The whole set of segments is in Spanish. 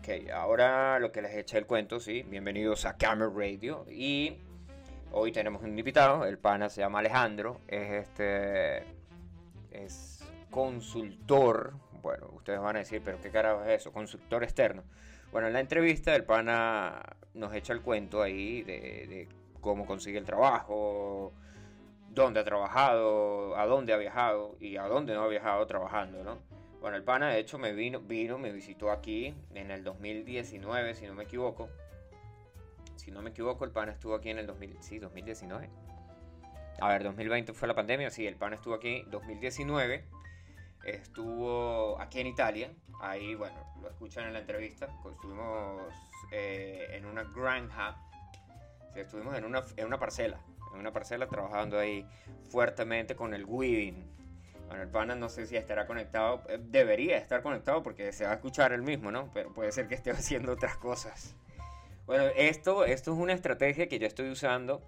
Ok, ahora lo que les eché el cuento, sí, bienvenidos a Camera Radio y hoy tenemos un invitado, el pana se llama Alejandro, es este, es consultor, bueno, ustedes van a decir, pero qué carajo es eso, consultor externo. Bueno, en la entrevista el pana nos echa el cuento ahí de, cómo consigue el trabajo, dónde ha trabajado, a dónde ha viajado y a dónde no ha viajado trabajando, ¿no? Bueno, el pana de hecho me vino, vino, me visitó aquí en el 2019, si no me equivoco. Si no me equivoco, el pana estuvo aquí en el 2000, sí, 2019. A ver, 2020 fue la pandemia, sí, el pana estuvo aquí 2019. Estuvo aquí en Italia, ahí, bueno, lo escuchan en la entrevista. Estuvimos eh, en una granja, estuvimos en una, en una parcela, en una parcela trabajando ahí fuertemente con el weaving. Bueno, el pana no sé si estará conectado, eh, debería estar conectado porque se va a escuchar el mismo, ¿no? Pero puede ser que esté haciendo otras cosas. Bueno, esto, esto es una estrategia que yo estoy usando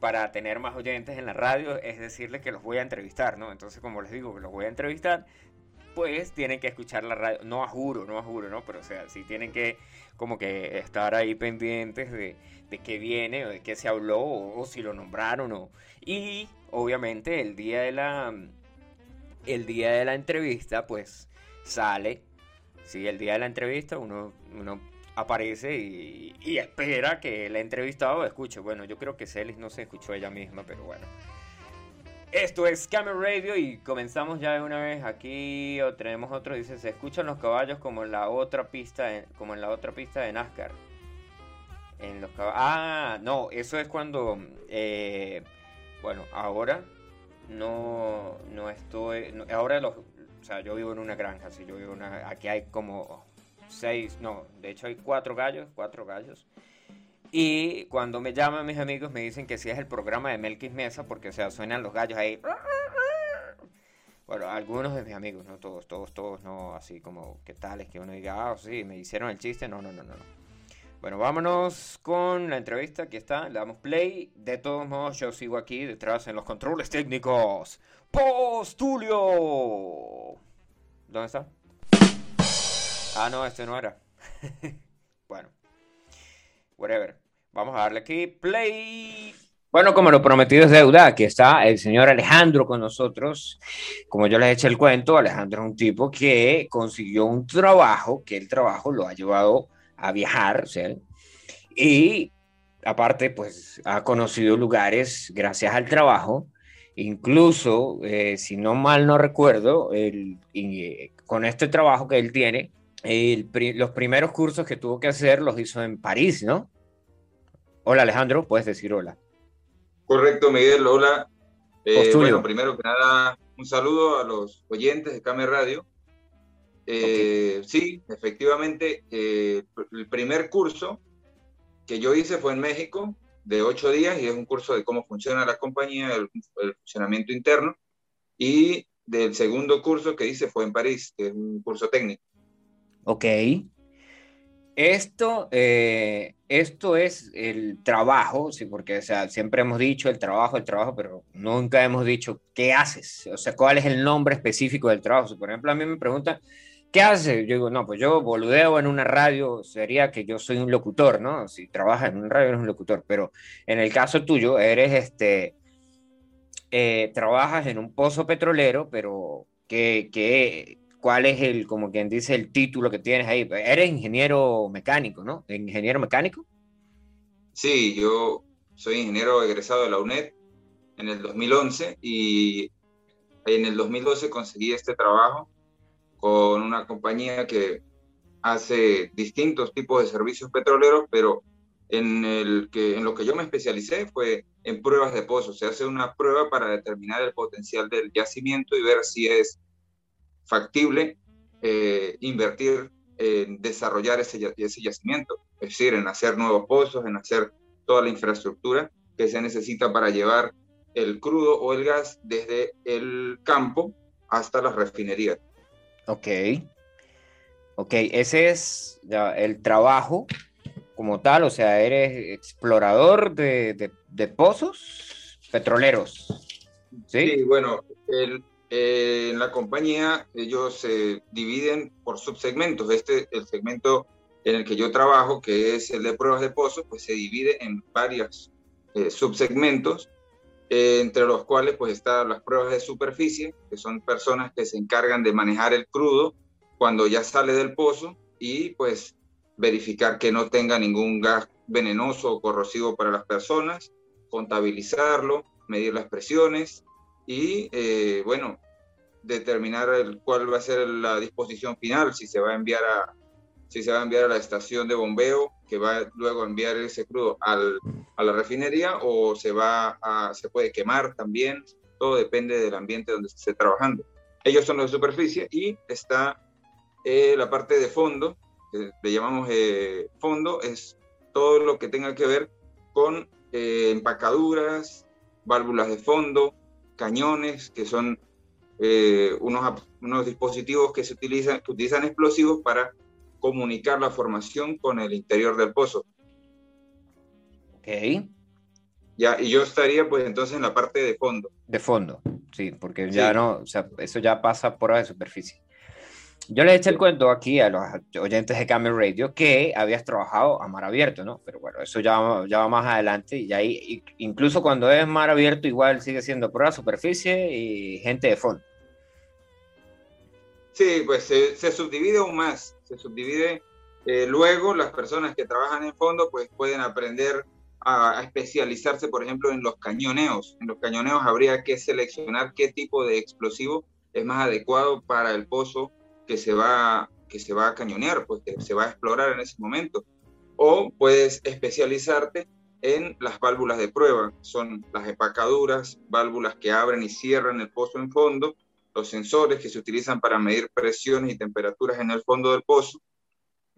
para tener más oyentes en la radio, es decirles que los voy a entrevistar, ¿no? Entonces, como les digo, que los voy a entrevistar, pues tienen que escuchar la radio, no a juro, no a juro, ¿no? Pero o sea, sí tienen que como que estar ahí pendientes de, de qué viene o de qué se habló o, si lo nombraron o... Y obviamente el día de la... El día de la entrevista, pues sale, sí, el día de la entrevista uno, uno aparece y, espera que el entrevistado escuche. Bueno, yo creo que Celis no se escuchó ella misma, pero bueno. Esto es Camera Radio y comenzamos ya de una vez aquí o tenemos otro dice se escuchan los caballos como en la otra pista como en la otra pista de NASCAR. En los ah no eso es cuando eh, bueno ahora no no estoy ahora los o sea yo vivo en una granja si yo vivo en una aquí hay como seis, no, de hecho hay cuatro gallos, cuatro gallos. Y cuando me llaman mis amigos me dicen que si es el programa de Melquis Mesa porque o sea, suenan los gallos ahí. Bueno, algunos de mis amigos, no todos, todos, todos, no así como que tales que uno diga, ah, sí, me hicieron el chiste, no, no, no, no. Bueno, vámonos con la entrevista, aquí está, le damos play. De todos modos, yo sigo aquí detrás en los controles técnicos. Postulio. ¿Dónde está? Ah, no, este no era. bueno, whatever. Vamos a darle aquí play. Bueno, como lo prometido es deuda, aquí está el señor Alejandro con nosotros. Como yo les eché el cuento, Alejandro es un tipo que consiguió un trabajo, que el trabajo lo ha llevado a viajar, ¿sí? y aparte, pues ha conocido lugares gracias al trabajo. Incluso, eh, si no mal no recuerdo, el, eh, con este trabajo que él tiene, los primeros cursos que tuvo que hacer los hizo en París, ¿no? Hola Alejandro, puedes decir hola. Correcto, Miguel, hola. Eh, bueno, primero que nada, un saludo a los oyentes de Came Radio. Eh, sí, efectivamente, eh, el primer curso que yo hice fue en México, de ocho días, y es un curso de cómo funciona la compañía, el, el funcionamiento interno. Y del segundo curso que hice fue en París, que es un curso técnico. Ok. Esto, eh, esto es el trabajo, sí, porque o sea, siempre hemos dicho el trabajo, el trabajo, pero nunca hemos dicho qué haces, o sea, cuál es el nombre específico del trabajo. por ejemplo, a mí me preguntan, ¿qué haces? Yo digo, no, pues yo boludeo en una radio, sería que yo soy un locutor, ¿no? Si trabajas en una radio eres un locutor, pero en el caso tuyo eres este, eh, trabajas en un pozo petrolero, pero que, que cuál es el, como quien dice, el título que tienes ahí. Eres ingeniero mecánico, ¿no? ¿Ingeniero mecánico? Sí, yo soy ingeniero egresado de la UNED en el 2011 y en el 2012 conseguí este trabajo con una compañía que hace distintos tipos de servicios petroleros, pero en, el que, en lo que yo me especialicé fue en pruebas de pozos. Se hace una prueba para determinar el potencial del yacimiento y ver si es factible eh, invertir en desarrollar ese, ese yacimiento, es decir, en hacer nuevos pozos, en hacer toda la infraestructura que se necesita para llevar el crudo o el gas desde el campo hasta las refinerías. Ok. Ok, ese es el trabajo como tal, o sea, eres explorador de, pozos petroleros. ¿sí? bueno, el, en la compañía ellos se dividen por subsegmentos. Este, el segmento en el que yo trabajo, que es el de pruebas de pozo, pues se divide en varios eh, subsegmentos, eh, entre los cuales pues están las pruebas de superficie, que son personas que se encargan de manejar el crudo cuando ya sale del pozo y pues verificar que no tenga ningún gas venenoso o corrosivo para las personas, contabilizarlo, medir las presiones y, eh, bueno, determinar el, cuál va a ser la disposición final, si se va a enviar a, si se va a enviar a la estación de bombeo, que va luego a enviar ese crudo al, a la refinería, o se, va se puede quemar también, todo depende del ambiente donde se esté trabajando. Ellos son los de superficie y está eh, la parte de fondo, que le llamamos eh, fondo, es todo lo que tenga que ver con eh, empacaduras, válvulas de fondo, cañones, que son unos, unos dispositivos que se utilizan, que utilizan explosivos para comunicar la formación con el interior del pozo. Ok. Ya, y yo estaría pues entonces en la parte de fondo. De fondo, sí, porque ya no, o sea, eso ya pasa por de superficie. Yo le eché el cuento aquí a los oyentes de Camel Radio que habías trabajado a mar abierto, ¿no? Pero bueno, eso ya, ya va más adelante y ahí, incluso cuando es mar abierto, igual sigue siendo prueba superficie y gente de fondo. Sí, pues se, subdivide aún más, se subdivide. Eh, luego las personas que trabajan en fondo pues pueden aprender a, especializarse, por ejemplo, en los cañoneos. En los cañoneos habría que seleccionar qué tipo de explosivo es más adecuado para el pozo que se va, que se va a cañonear, pues se va a explorar en ese momento. O puedes especializarte en las válvulas de prueba, son las empacaduras, válvulas que abren y cierran el pozo en fondo, los sensores que se utilizan para medir presiones y temperaturas en el fondo del pozo.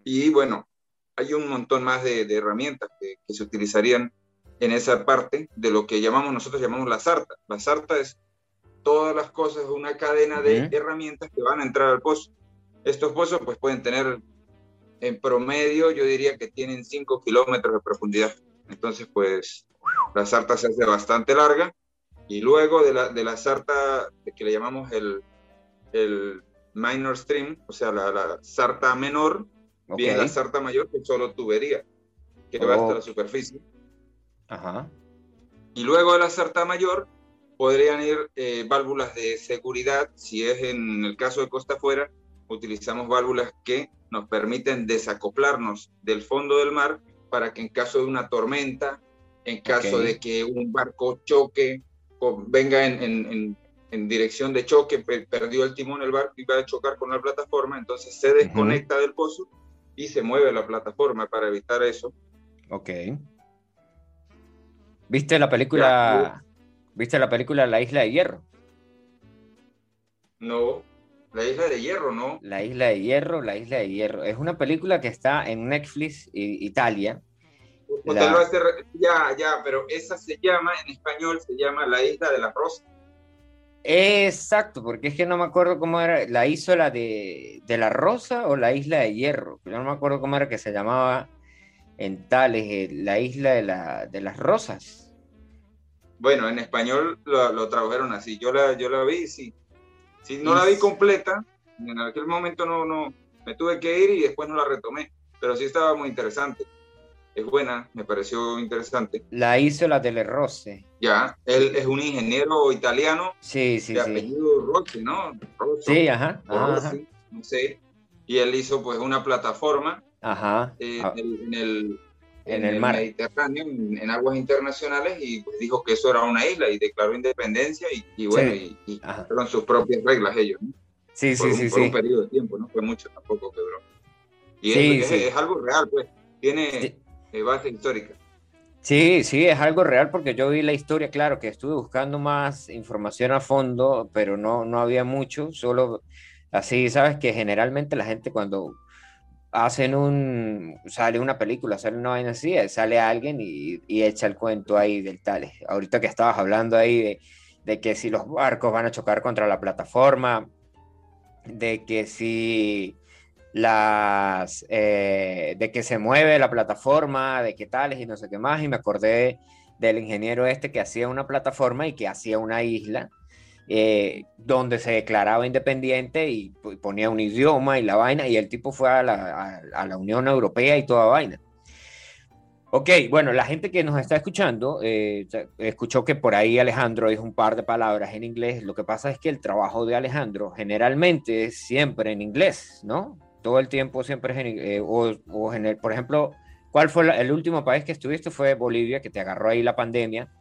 Y bueno, hay un montón más de, herramientas que, se utilizarían en esa parte de lo que llamamos nosotros llamamos la sarta. La sarta es todas las cosas, una cadena de herramientas que van a entrar al pozo. Estos pozos pues pueden tener en promedio, yo diría que tienen 5 kilómetros de profundidad. Entonces pues la sarta se hace bastante larga y luego de la, de la sarta que le llamamos el, el minor stream, o sea, la, la sarta menor, viene la sarta mayor que solo tubería, que va hasta la oh. superficie. Ajá. Y luego de la sarta mayor podrían ir eh, válvulas de seguridad, si es en el caso de costa afuera, utilizamos válvulas que nos permiten desacoplarnos del fondo del mar para que en caso de una tormenta, en caso de que un barco choque venga en, dirección de choque, perdió el timón el barco y va a chocar con la plataforma, entonces se desconecta del pozo y se mueve la plataforma para evitar eso. Ok. ¿Viste la película? ¿Viste la película La Isla de Hierro? No, La Isla de Hierro, ¿no? La Isla de Hierro, La Isla de Hierro. Es una película que está en Netflix Italia ya, ya, pero esa se llama, en español se llama La Isla de la Rosa. Exacto, porque es que no me acuerdo cómo era, la isla de, de la Rosa o la Isla de Hierro, yo no me acuerdo cómo era que se llamaba en Tales, eh, la Isla de, la, de las Rosas. Bueno, en español lo, lo tradujeron así, yo la, yo la vi, sí. Sí, no la vi completa, en aquel momento no, no, me tuve que ir y después no la retomé, pero sí estaba muy interesante es buena, me pareció interesante. La hizo la Rose. Ya, él es un ingeniero italiano. Sí, sí, de apellido Rossi, ¿no? sí, ajá. no sé. Y él hizo pues una plataforma ajá. Eh, ah. en, el, en, el, mar. Mediterráneo, en, aguas internacionales, y pues, dijo que eso era una isla y declaró independencia y, bueno, y, y fueron sus propias reglas ellos. ¿no? Sí, sí, sí. Por un periodo de tiempo, no fue mucho tampoco que duró. Y es, es, algo real, pues. Tiene, base histórica. Sí, sí, es algo real porque yo vi la historia, claro, que estuve buscando más información a fondo, pero no, no había mucho, solo así, sabes que generalmente la gente cuando hacen un, sale una película, sale una vaina así, sale alguien y, y echa el cuento ahí del tal. Ahorita que estabas hablando ahí de que si los barcos van a chocar contra la plataforma, de que si las eh, de que se mueve la plataforma, de qué tales y no sé qué más, y me acordé del ingeniero este que hacía una plataforma y que hacía una isla eh, donde se declaraba independiente y ponía un idioma y la vaina, y el tipo fue a la, a, la Unión Europea y toda vaina. Ok, bueno, la gente que nos está escuchando eh, escuchó que por ahí Alejandro dijo un par de palabras en inglés. Lo que pasa es que el trabajo de Alejandro generalmente es siempre en inglés, ¿no? Todo el tiempo siempre. Eh, o, o por ejemplo, ¿cuál fue el último país que estuviste? Fue Bolivia, que te agarró ahí la pandemia,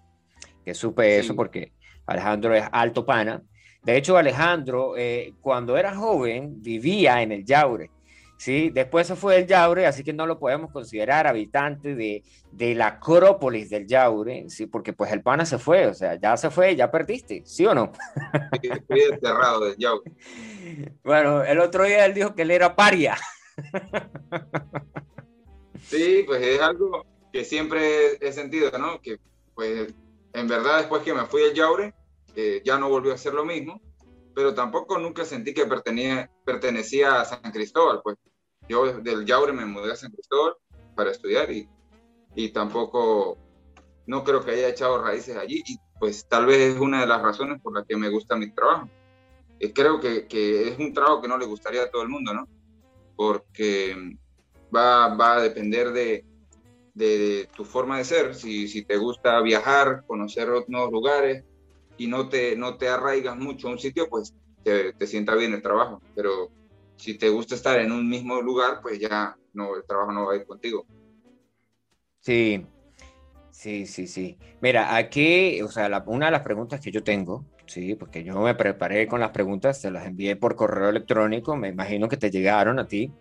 que supe eso porque Alejandro es alto pana. De hecho, Alejandro, eh, cuando era joven, vivía en el Yaure. ¿Sí? Después se fue del Yaure, así que no lo podemos considerar habitante de, de, la Acrópolis del Yaure, ¿sí? Porque pues el pana se fue, o sea, ya se fue, ya perdiste, ¿sí o no? Estoy enterrado del Yaure. Bueno, el otro día él dijo que él era paria. Sí, pues es algo que siempre he sentido, ¿no? Que pues en verdad después que me fui al Yaure, eh, ya no volvió a ser lo mismo, pero tampoco nunca sentí que pertenecía, pertenecía a San Cristóbal, pues yo del Yaure me mudé a San Cristóbal para estudiar y, y tampoco, no creo que haya echado raíces allí y pues tal vez es una de las razones por las que me gusta mi trabajo. Y creo que, que es un trabajo que no le gustaría a todo el mundo, ¿no? Porque va, va a depender de, de, tu forma de ser, si, si, te gusta viajar, conocer nuevos lugares y no te, no te arraigas mucho a un sitio, pues te, te sienta bien el trabajo. Pero si te gusta estar en un mismo lugar, pues ya no, el trabajo no va a ir contigo. Sí, sí, sí, sí. Mira, aquí, o sea, una de las preguntas que yo tengo, sí, porque yo me preparé con las preguntas, te las envié por correo electrónico, me imagino que te llegaron a ti.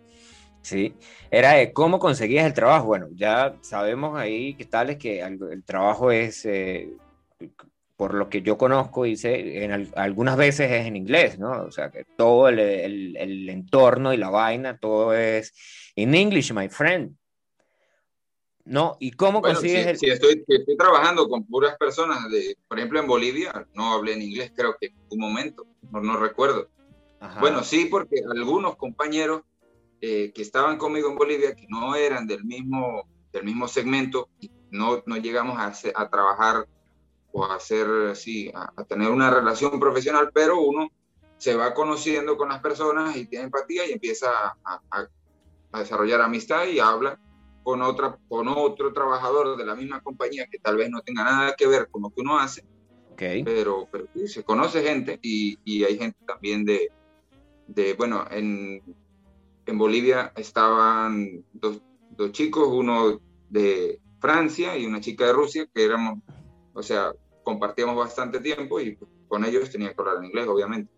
Sí, era de cómo conseguías el trabajo. Bueno, ya sabemos ahí que tal es que el, trabajo es, eh, por lo que yo conozco, dice, en algunas veces es en inglés, ¿no? O sea, que todo el, el, entorno y la vaina, todo es en English, my friend. ¿No? ¿Y cómo consigues el... Si estoy, estoy trabajando con puras personas, de, por ejemplo, en Bolivia, no hablé en inglés, creo que un momento, no, no recuerdo. Bueno, sí, porque algunos compañeros eh, que estaban conmigo en Bolivia, que no eran del mismo, del mismo segmento, no, no llegamos a, a trabajar o a hacer, sí, a, tener una relación profesional, pero uno se va conociendo con las personas y tiene empatía y empieza a, a, desarrollar amistad y habla con, otra, con otro trabajador de la misma compañía que tal vez no tenga nada que ver con lo que uno hace, okay. pero, pero sí, se conoce gente y, y hay gente también de, de, bueno, en, en Bolivia estaban dos, dos, chicos, uno de Francia y una chica de Rusia, que éramos, o sea, compartíamos bastante tiempo y con ellos tenía que hablar en inglés, obviamente.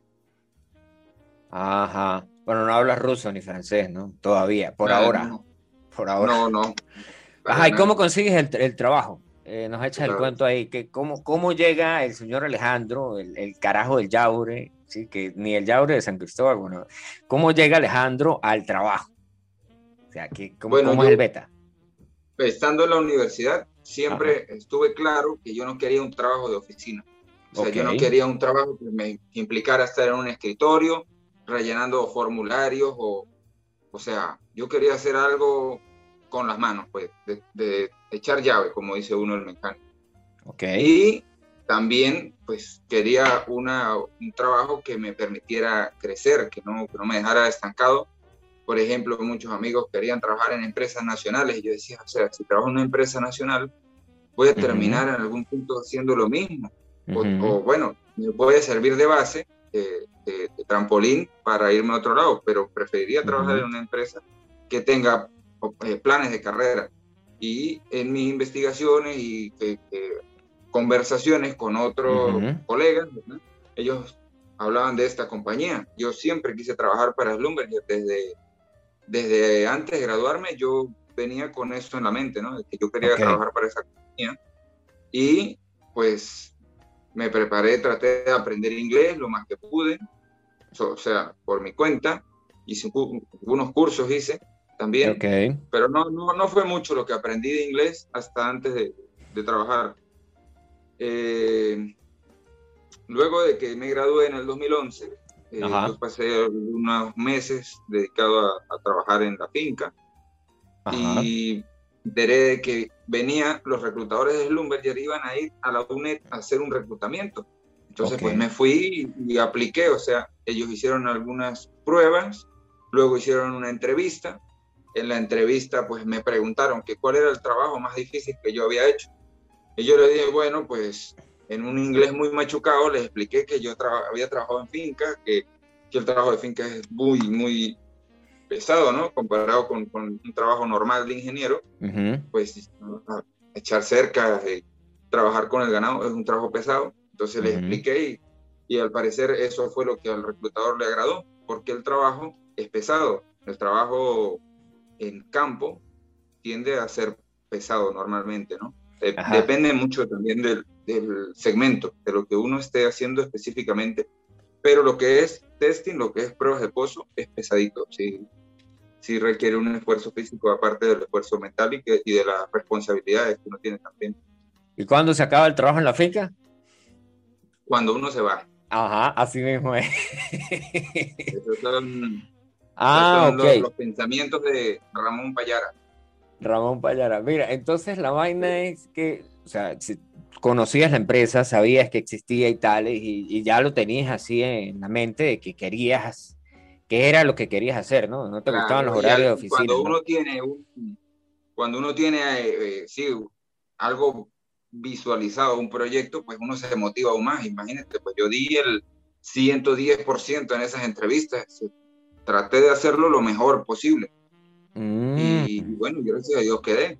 Ajá. Bueno, no hablas ruso ni francés, ¿no? Todavía, por ahora. No. Por ahora. No, no. Ajá, ¿y cómo consigues el, el trabajo? Eh, nos echas el cuento ahí, que cómo, cómo llega el señor Alejandro, el, el carajo del Yaure, ¿sí? que ni el Yaure de San Cristóbal, bueno, ¿cómo llega Alejandro al trabajo? O sea, que, ¿cómo, ¿cómo es el beta? Estando en la universidad, siempre estuve claro que yo no quería un trabajo de oficina. O sea, yo no quería un trabajo que me implicara estar en un escritorio, rellenando formularios, o, o sea, yo quería hacer algo con las manos, pues, de, echar llave, como dice uno el mecánico. Okay. Y también, pues, quería una, un trabajo que me permitiera crecer, que no, que no me dejara estancado. Por ejemplo, muchos amigos querían trabajar en empresas nacionales y yo decía, o sea, si trabajo en una empresa nacional, voy a terminar en algún punto haciendo lo mismo. o, bueno, me puede servir de base, de, trampolín para irme a otro lado, pero preferiría trabajar en una empresa que tenga eh, planes de carrera. Y en mis investigaciones y conversaciones con otros colegas, ellos hablaban de esta compañía. Yo siempre quise trabajar para Slumber desde, desde antes de graduarme yo venía con eso en la mente, ¿no? que yo quería trabajar para esa compañía. Y pues me preparé, traté de aprender inglés lo más que pude, o sea, por mi cuenta, hice unos cursos, hice, también. Pero no, no, no, fue mucho lo que aprendí de inglés hasta antes de, de trabajar. Eh, luego de que me gradué en el 2011, eh, yo pasé unos meses dedicado a, trabajar en la finca y veré de que venía, los reclutadores de Slumberger iban a ir a la UNED a hacer un reclutamiento. Entonces, pues me fui y, apliqué, o sea, ellos hicieron algunas pruebas, luego hicieron una entrevista. En la entrevista, pues me preguntaron que cuál era el trabajo más difícil que yo había hecho. Y yo les dije, bueno, pues en un inglés muy machucado les expliqué que yo había trabajado en finca, que, que, el trabajo de finca es muy, muy pesado, ¿no? Comparado con, con un trabajo normal de ingeniero, pues echar cerca, eh, trabajar con el ganado es un trabajo pesado. Entonces les expliqué y, y, al parecer eso fue lo que al reclutador le agradó, porque el trabajo es pesado. El trabajo en campo tiende a ser pesado normalmente, ¿no? Depende mucho también del, del, segmento, de lo que uno esté haciendo específicamente. Pero lo que es testing, lo que es pruebas de pozo, es pesadito. Sí, sí requiere un esfuerzo físico aparte del esfuerzo mental y, que, y de las responsabilidades que uno tiene también. ¿Y cuándo se acaba el trabajo en la finca? Cuando uno se va. Ajá, así mismo es. Esos son, ah, los, los, pensamientos de Ramón Payara. Ramón Payara. Mira, entonces la vaina es que, o sea, si conocías la empresa, sabías que existía y tal, y, y ya lo tenías así en la mente de que querías qué era lo que querías hacer, ¿no? No te gustaban los horarios de oficina. Cuando uno tiene, cuando uno tiene, eh, sí, algo visualizado, un proyecto, pues uno se motiva aún más. Imagínate, pues yo di el 110% en esas entrevistas. Traté de hacerlo lo mejor posible. Y, mm. bueno, gracias a Dios quedé.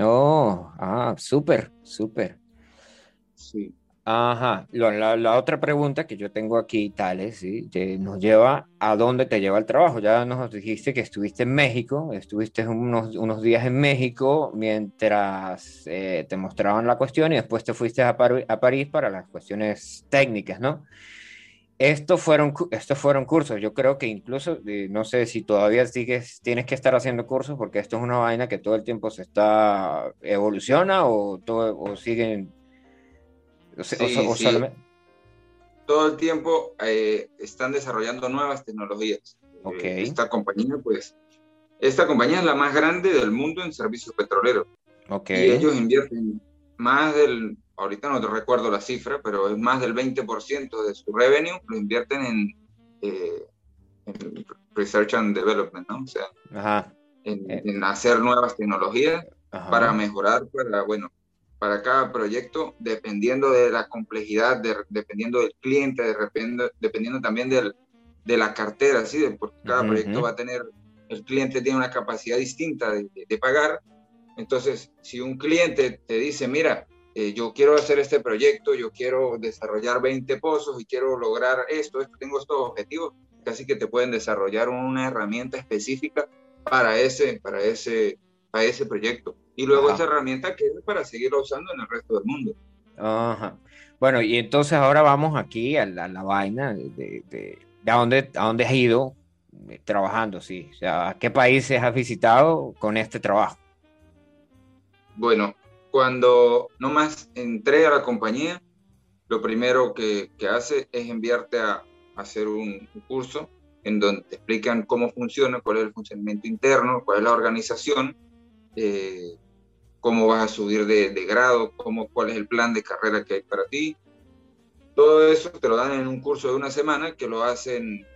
Oh, ah, súper, súper. Sí. Ajá, la, la, otra pregunta que yo tengo aquí, Tales, ¿sí? nos lleva a dónde te lleva el trabajo. Ya nos dijiste que estuviste en México, estuviste unos, unos días en México mientras eh, te mostraban la cuestión y después te fuiste a, a, París para las cuestiones técnicas, ¿no? Estos fueron, estos fueron cursos. Yo creo que incluso, eh, no sé si todavía sigues, tienes que estar haciendo cursos porque esto es una vaina que todo el tiempo se está, evoluciona o, todo, o siguen todo el tiempo eh, están desarrollando nuevas tecnologías. Eh, esta compañía, pues, esta compañía es la más grande del mundo en servicios petroleros. Okay. Y ellos invierten más del, ahorita no te recuerdo la cifra, pero es más del 20% de su revenue lo invierten en, eh, research and development, ¿no? O sea, En, hacer nuevas tecnologías para mejorar, para, bueno, para cada proyecto, dependiendo de la complejidad, dependiendo del cliente, de, dependiendo también del, de la cartera, ¿sí? porque cada proyecto va a tener, el cliente tiene una capacidad distinta de, pagar. Entonces, si un cliente te dice, mira, eh, yo quiero hacer este proyecto, yo quiero desarrollar 20 pozos y quiero lograr esto, esto tengo estos objetivos, casi que te pueden desarrollar una herramienta específica para ese, para ese, para ese proyecto y luego esa herramienta que es para seguirla usando en el resto del mundo. Ajá. Bueno, y entonces ahora vamos aquí a la, la vaina de, de, de, a, dónde, a dónde has ido eh, trabajando, sí. O sea, ¿a qué países has visitado con este trabajo? Bueno, cuando nomás entré a la compañía, lo primero que, que hace es enviarte a, hacer un, curso en donde te explican cómo funciona, cuál es el funcionamiento interno, cuál es la organización, eh, cómo vas a subir de, grado, cómo, cuál es el plan de carrera que hay para ti. Todo eso te lo dan en un curso de una semana que lo hacen,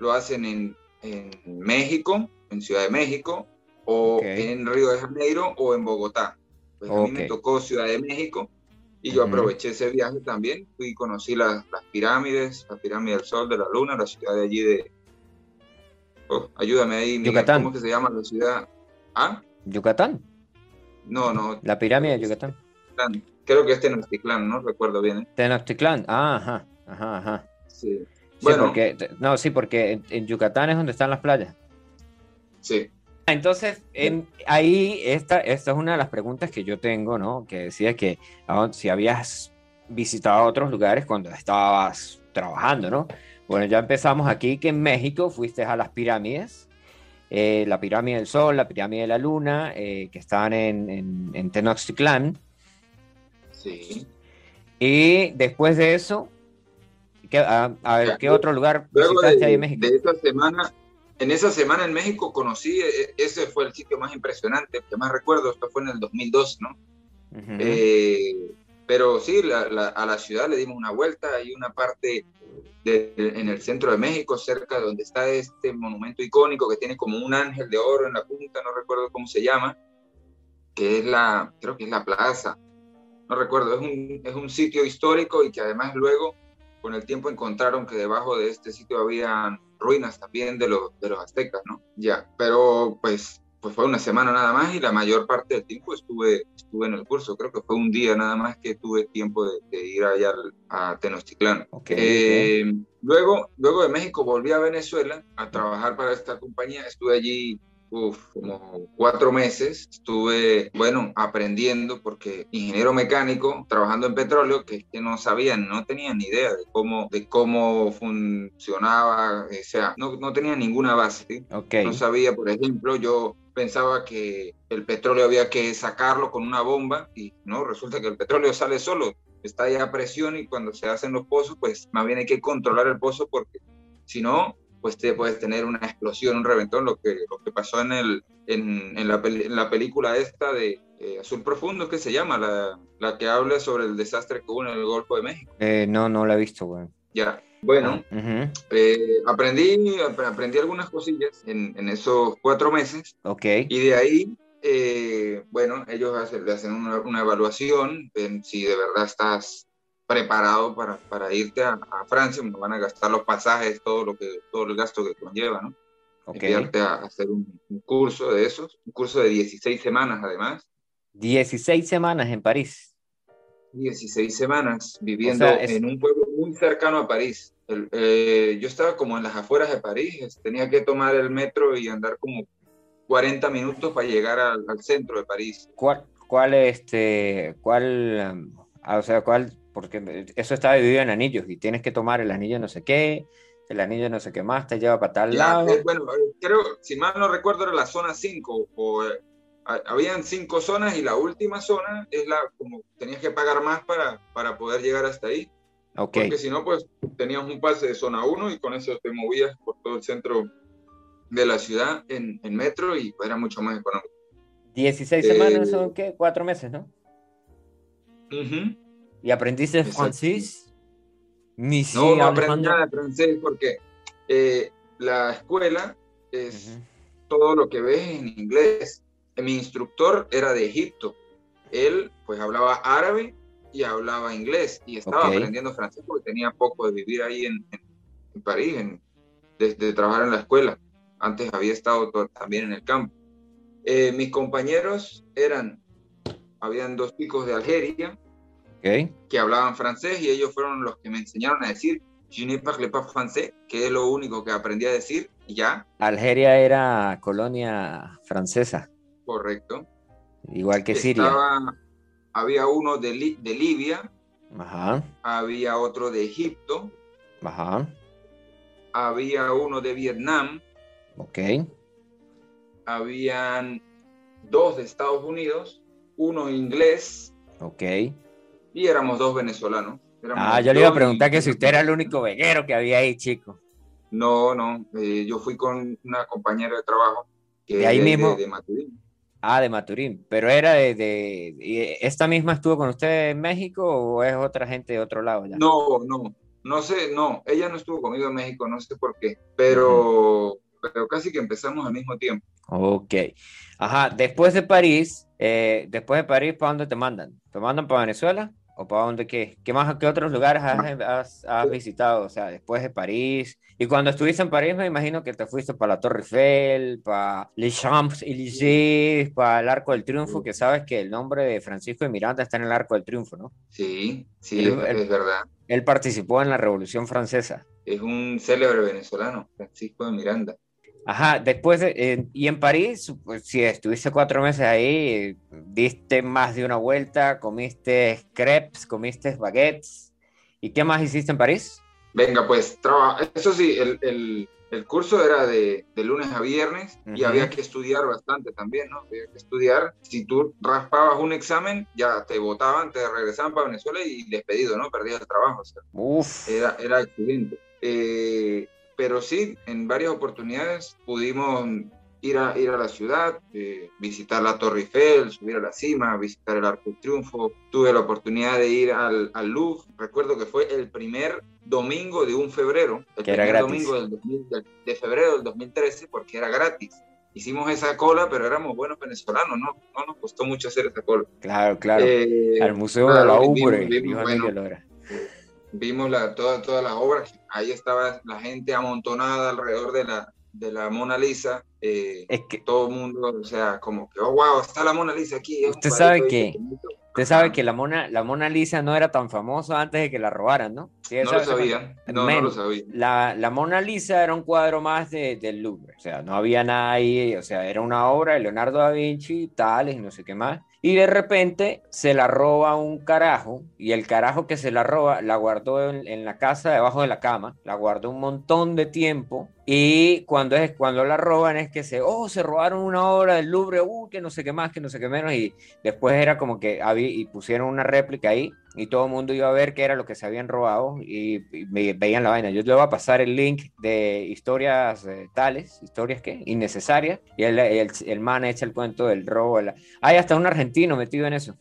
lo hacen en, en México, en Ciudad de México, o en Río de Janeiro o en Bogotá. Pues a mí me tocó Ciudad de México y yo aproveché ese viaje también. Fui y conocí las, las pirámides, la pirámide del Sol, de la Luna, la ciudad de allí de... Oh, ayúdame ahí, Yucatán. ¿cómo que se llama la ciudad? ¿Ah? Yucatán. No, no. La pirámide de Yucatán. Creo que es Tenochtitlán, no recuerdo bien. ¿eh? Tenochtitlán, ah, ajá, ajá, ajá. Sí. bueno, porque, no, sí, porque en, Yucatán es donde están las playas. Sí. Entonces, en, ahí, esta, esta es una de las preguntas que yo tengo, ¿no? Que decía que si habías visitado otros lugares cuando estabas trabajando, ¿no? Bueno, ya empezamos aquí que en México fuiste a las pirámides, eh, la pirámide del Sol, la pirámide de la Luna, eh, que estaban en, en, Tenochtitlán. Sí. Y después de eso, a, ver, ¿qué otro lugar visitaste ahí en México? De esa semana, en esa semana en México conocí, e, ese fue el sitio más impresionante, que más recuerdo, esto fue en el 2002, ¿no? Eh, pero sí, a la ciudad le dimos una vuelta, hay una parte en el centro de México, cerca de donde está este monumento icónico que tiene como un ángel de oro en la punta, no recuerdo cómo se llama, que es la, creo que es la plaza, no recuerdo, es un, es un sitio histórico y que además luego con el tiempo encontraron que debajo de este sitio había ruinas también de los, de los aztecas, ¿no? Ya, pero pues pues fue una semana nada más y la mayor parte del tiempo estuve, estuve en el curso. Creo que fue un día nada más que tuve tiempo de, ir allá a Tenochtitlán. Eh, luego, luego de México volví a Venezuela a trabajar para esta compañía. Estuve allí como cuatro meses. Estuve, bueno, aprendiendo porque ingeniero mecánico, trabajando en petróleo, que, que no sabía, no tenía ni idea de cómo, de cómo funcionaba, o sea, no, no tenía ninguna base. No sabía, por ejemplo, yo pensaba que el petróleo había que sacarlo con una bomba y no, resulta que el petróleo sale solo, está ya a presión y cuando se hacen los pozos, pues más bien hay que controlar el pozo porque si no, pues te puedes tener una explosión, un reventón, lo que, lo que pasó en, el, en, en, la, en la, película esta de eh, Azul Profundo, que se llama, la, la, que habla sobre el desastre que hubo en el Golfo de México. Eh, no, no la he visto, güey. Ya, bueno, ah, eh, aprendí, aprendí algunas cosillas en, en, esos cuatro meses. Ok. Y de ahí, eh, bueno, ellos hacen, hacen una, una, evaluación, ven si de verdad estás preparado para, para irte a, Francia, no van a gastar los pasajes, todo, lo que, todo el gasto que conlleva, ¿no? Ok. Enviarte a, hacer un, un, curso de esos, un curso de 16 semanas además. 16 semanas en París. 16 semanas viviendo en un pueblo muy cercano a París. Eh, yo estaba como en las afueras de París, tenía que tomar el metro y andar como 40 minutos para llegar al, centro de París. ¿Cuál, cuál, este, cuál, ah, o sea, cuál, porque eso está dividido en anillos y tienes que tomar el anillo no sé qué, el anillo no sé qué más, te lleva para tal lado. Eh, bueno, creo, si mal no recuerdo, era la zona 5 o habían cinco zonas y la última zona es la como tenías que pagar más para, para poder llegar hasta ahí. Okay. Porque si no, pues tenías un pase de zona 1 y con eso te movías por todo el centro de la ciudad en, en metro y era mucho más económico. 16 semanas son eh, qué? Cuatro meses, ¿no? ¿Y aprendiste francés? no, no aprendí nada de francés porque eh, la escuela es todo lo que ves en inglés mi instructor era de Egipto. Él pues hablaba árabe y hablaba inglés y estaba aprendiendo francés porque tenía poco de vivir ahí en, París, desde trabajar en la escuela. Antes había estado también en el campo. Eh, mis compañeros eran, habían dos chicos de Algeria que hablaban francés y ellos fueron los que me enseñaron a decir je ne parle pas français, que es lo único que aprendí a decir y ya. Algeria era colonia francesa. Correcto. Igual que Siria. había uno de, de Libia. Ajá. Había otro de Egipto. Ajá. Había uno de Vietnam. Ok. Habían dos de Estados Unidos, uno inglés. Ok. Y éramos dos venezolanos. ah, yo le iba a preguntar que si usted era el único veguero que había ahí, chico. No, no. Eh, yo fui con una compañera de trabajo. Que de ahí mismo. de Maturín. Ah, de Maturín. Pero era de, ¿Esta misma estuvo con usted en México o es otra gente de otro lado ya? No, no. No sé, no. Ella no estuvo conmigo en México, no sé por qué. Pero, pero casi que empezamos al mismo tiempo. Ok. Ajá. Después de París, eh, después de París, ¿para dónde te mandan? ¿Te mandan para Venezuela? ¿O para dónde qué? ¿Qué más, qué otros lugares has, has visitado? O sea, después de París, y cuando estuviste en París, me imagino que te fuiste para la Torre Eiffel, para Les Champs-Élysées, para el Arco del Triunfo, que sabes que el nombre de Francisco de Miranda está en el Arco del Triunfo, ¿no? Sí, sí, es, verdad. Él participó en la Revolución Francesa. Es un célebre venezolano, Francisco de Miranda. Ajá, después, de, y en París, pues si estuviste cuatro meses ahí, diste más de una vuelta, comiste crepes, comiste baguettes. ¿Y qué más hiciste en París? Venga, pues, eso sí, el, el, el, curso era de, de, lunes a viernes y había que estudiar bastante también, ¿no? Había que estudiar. Si tú raspabas un examen, ya te votaban, te regresaban para Venezuela y despedido, ¿no? Perdías el trabajo. Uf. Era, era excelente. Eh, pero sí, en varias oportunidades pudimos ir a, ir a la ciudad, eh, visitar la Torre Eiffel, subir a la cima, visitar el Arco del Triunfo. Tuve la oportunidad de ir al, al Louvre. Recuerdo que fue el primer domingo de un febrero, el que primer domingo del de, de febrero del 2013, porque era gratis hicimos esa cola, pero éramos buenos venezolanos, no, no nos costó mucho hacer esa cola. Claro, claro. Eh, Al Museo de la Ubre. Vimos, vimos, la, todas toda las obras, ahí estaba la gente amontonada alrededor de la, de la Mona Lisa. Eh, es que todo el mundo, o sea, como que, oh, wow, está la Mona Lisa aquí. Usted sabe que... Usted sabe que la Mona, la Mona Lisa no era tan famosa antes de que la robaran, ¿no? no, lo sabía. No, no, lo sabía. La, la, Mona Lisa era un cuadro más de, del Louvre. O sea, no había nada ahí. O sea, era una obra de Leonardo da Vinci, tales no sé qué más. Y de repente se la roba un carajo. Y el carajo que se la roba la guardó en, en la casa debajo de la cama. La guardó un montón de tiempo. Y cuando, es, cuando la roban es que se, oh, se robaron una obra del Louvre, uh, que no sé qué más, que no sé qué menos. Y después era como que y pusieron una réplica ahí y todo el mundo iba a ver qué era lo que se habían robado y, veían la vaina. Yo le voy a pasar el link de historias eh, tales, historias que innecesarias, y el, el, el, man echa el cuento del robo. Hay hasta un argentino metido en eso.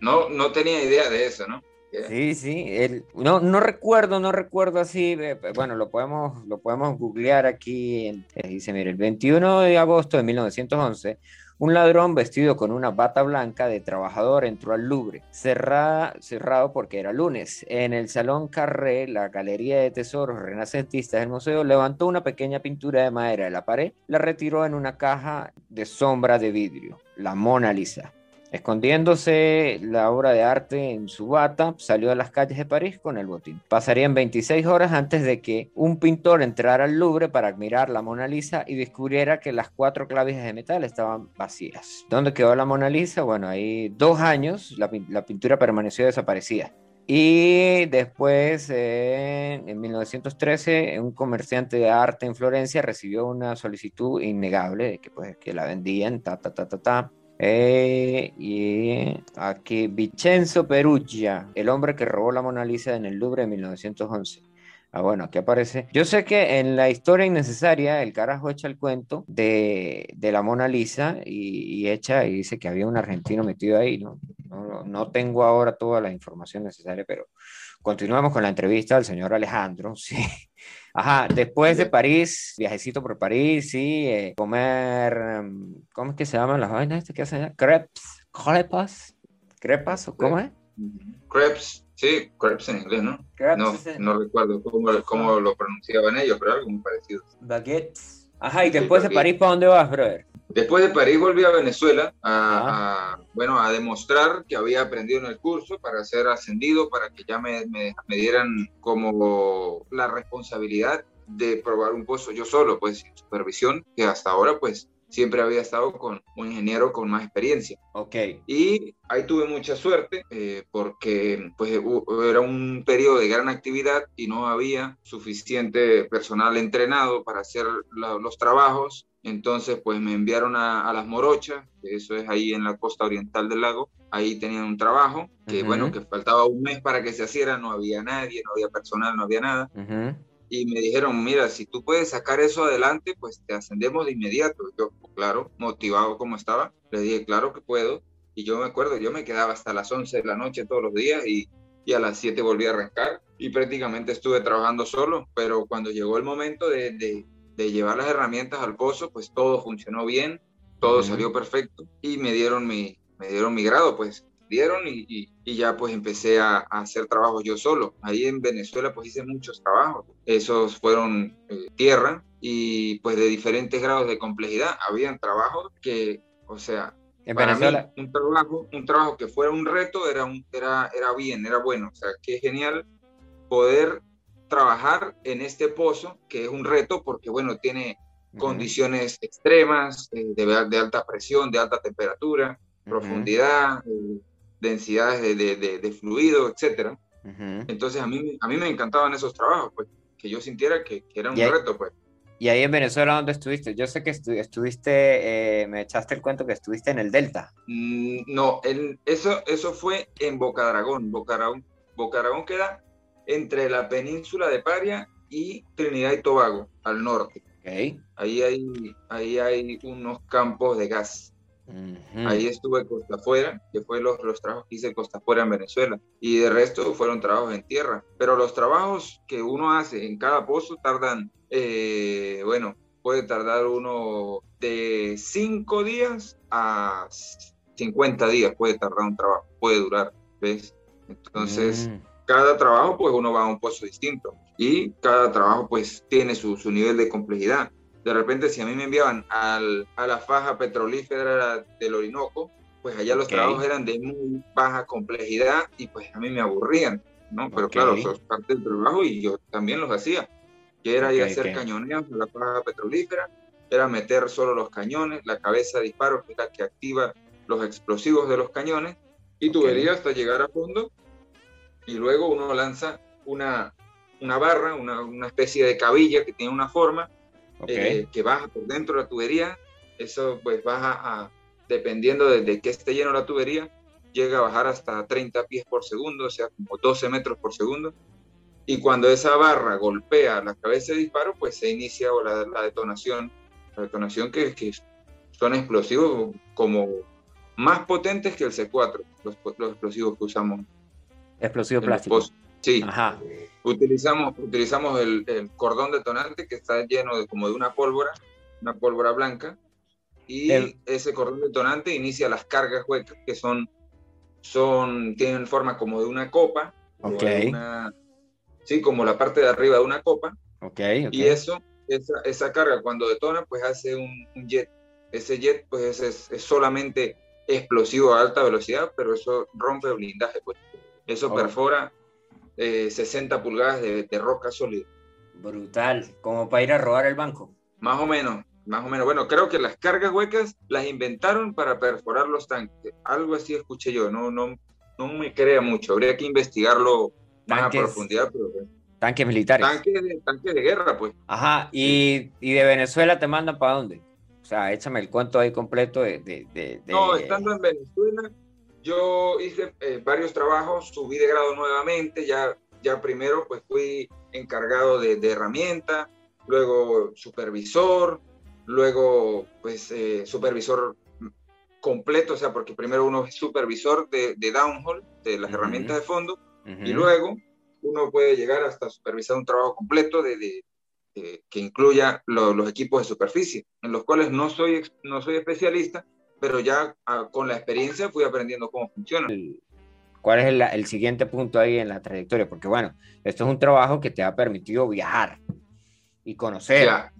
No, no tenía idea de eso, ¿no? Sí, sí, no, no recuerdo, no recuerdo así, bueno, lo podemos, lo podemos googlear aquí, eh, dice, mire, el 21 de agosto de 1911, un ladrón vestido con una bata blanca de trabajador entró al Louvre, cerrada, cerrado porque era lunes. En el Salón Carré, la Galería de Tesoros Renacentistas del museo levantó una pequeña pintura de madera de la pared, la retiró en una caja de sombra de vidrio, la Mona Lisa. Escondiéndose la obra de arte en su bata, salió a las calles de París con el botín. Pasarían 26 horas antes de que un pintor entrara al Louvre para admirar la Mona Lisa y descubriera que las cuatro clavijas de metal estaban vacías. ¿Dónde quedó la Mona Lisa? Bueno, ahí dos años la, pintura permaneció desaparecida. Y después, en 1913, un comerciante de arte en Florencia recibió una solicitud innegable de que, pues, que la vendían, ta, ta, ta, ta, ta eh, y aquí Vincenzo Perugia, el hombre que robó la Mona Lisa en el Louvre en 1911. Ah, bueno, aquí aparece. Yo sé que en la historia innecesaria el carajo echa el cuento de, de la Mona Lisa y, echa y dice que había un argentino metido ahí, ¿no? No, no tengo ahora toda la información necesaria, pero continuamos con la entrevista al señor Alejandro, sí. Ajá, después de París, viajecito por París, sí, eh, comer, em, ¿cómo es que se llaman las vainas estas que hacen allá? Crepes, crepas, crepas, ¿o cómo es? Crepes, sí, crepes en inglés, ¿no? no, no recuerdo cómo, cómo, lo pronunciaban ellos, pero algo muy parecido. Baguettes. Ajá, y después de París, ¿para dónde vas, brother? Después de París volví a Venezuela a, bueno, a demostrar que había aprendido en el curso para ser ascendido, para que ya me, me, dieran como la responsabilidad de probar un pozo yo solo, pues sin supervisión, que hasta ahora pues siempre había estado con un ingeniero con más experiencia. Ok. Y ahí tuve mucha suerte eh, porque pues era un periodo de gran actividad y no había suficiente personal entrenado para hacer los trabajos. Entonces pues me enviaron a, Las Morochas, que eso es ahí en la costa oriental del lago. Ahí tenían un trabajo que bueno, que faltaba un mes para que se hiciera, no había nadie, no había personal, no había nada y me dijeron, mira, si tú puedes sacar eso adelante, pues te ascendemos de inmediato. Yo, claro, motivado como estaba, le dije, claro que puedo. Y yo me acuerdo, yo me quedaba hasta las 11 de la noche todos los días y, y a las 7 volví a arrancar y prácticamente estuve trabajando solo, pero cuando llegó el momento de, de, de llevar las herramientas al pozo, pues todo funcionó bien, todo salió perfecto y me dieron mi, me dieron mi grado, pues dieron y, y, ya pues empecé a, hacer trabajos yo solo. Ahí en Venezuela pues hice muchos trabajos. Esos fueron eh, tierra y pues de diferentes grados de complejidad. Habían trabajos que, o sea, en Venezuela. un trabajo, un trabajo que fuera un reto era, un, era, era bien, era bueno. O sea, qué genial poder trabajar en este pozo, que es un reto porque, bueno, tiene condiciones extremas eh, de, de, alta presión, de alta temperatura, profundidad, eh, densidades de, de, de fluido, etcétera. Entonces a mí, a mí me encantaban esos trabajos, pues, que yo sintiera que, que era un reto, pues. ¿Y ahí en Venezuela dónde estuviste? Yo sé que estuviste, eh, me echaste el cuento que estuviste en el Delta. Mm, no, eso, eso fue en Boca Dragón. Boca Dragón. Boca queda entre la península de Paria y Trinidad y Tobago, al norte. Ahí, hay, ahí hay unos campos de gas. Ahí estuve costa afuera, que fue los, los trabajos que hice costa afuera en Venezuela. Y de resto fueron trabajos en tierra. Pero los trabajos que uno hace en cada pozo tardan, eh, bueno, puede tardar uno de 5 días a 50 días, puede tardar un trabajo, puede durar, ¿ves? Entonces, mm. Cada trabajo, pues uno va a un pozo distinto y cada trabajo, pues tiene su, su nivel de complejidad. De repente, si a mí me enviaban al, a la faja petrolífera del Orinoco, pues allá los trabajos eran de muy baja complejidad y pues a mí me aburrían, ¿no? Pero claro, eso es parte del trabajo y yo también los hacía, que era ir a hacer cañoneos en la faja petrolífera, era meter solo los cañones, la cabeza de disparo, que es la que activa los explosivos de los cañones, y tubería hasta llegar a fondo, y luego uno lanza una, una barra, una, una especie de cabilla que tiene una forma, eh, que baja por dentro de la tubería, eso pues baja a, dependiendo de, de qué esté lleno la tubería, llega a bajar hasta 30 pies por segundo, o sea, como 12 metros por segundo. Y cuando esa barra golpea la cabeza de disparo, pues se inicia la, la detonación. La detonación que, que, son explosivos como más potentes que el C4, los, los explosivos que usamos. Explosivo plástico. Sí. Ajá. Utilizamos, utilizamos el, el, cordón detonante que está lleno de como de una pólvora, una pólvora blanca, y ese cordón detonante inicia las cargas huecas que son, son tienen forma como de una copa, okay. sí, como la parte de arriba de una copa, okay, y eso, esa, esa, carga cuando detona, pues hace un, un jet. Ese jet, pues es, es, solamente explosivo a alta velocidad, pero eso rompe blindaje, pues. Eso oh. perfora 60 eh, pulgadas de, de, roca sólida. Brutal, como para ir a robar el banco. Más o menos, más o menos. Bueno, creo que las cargas huecas las inventaron para perforar los tanques. Algo así escuché yo, no, no, no me crea mucho. Habría que investigarlo más a profundidad. Pero, tanques militares. Tanques de, tanques de guerra, pues. Ajá, y, y de Venezuela te mandan para dónde? O sea, échame el cuento ahí completo de... de, de, No, estando en Venezuela, yo hice eh, varios trabajos, subí de grado nuevamente, ya, ya primero pues fui encargado de, de herramienta, luego supervisor, luego pues eh, supervisor completo, o sea, porque primero uno es supervisor de, de downhole, de las uh -huh. herramientas de fondo, uh -huh. y luego uno puede llegar hasta supervisar un trabajo completo de, de, de que incluya lo, los equipos de superficie, en los cuales no soy, no soy especialista, pero ya ah, con la experiencia fui aprendiendo cómo funciona. ¿Cuál es el, el, siguiente punto ahí en la trayectoria? Porque bueno, esto es un trabajo que te ha permitido viajar y conocer. Ya,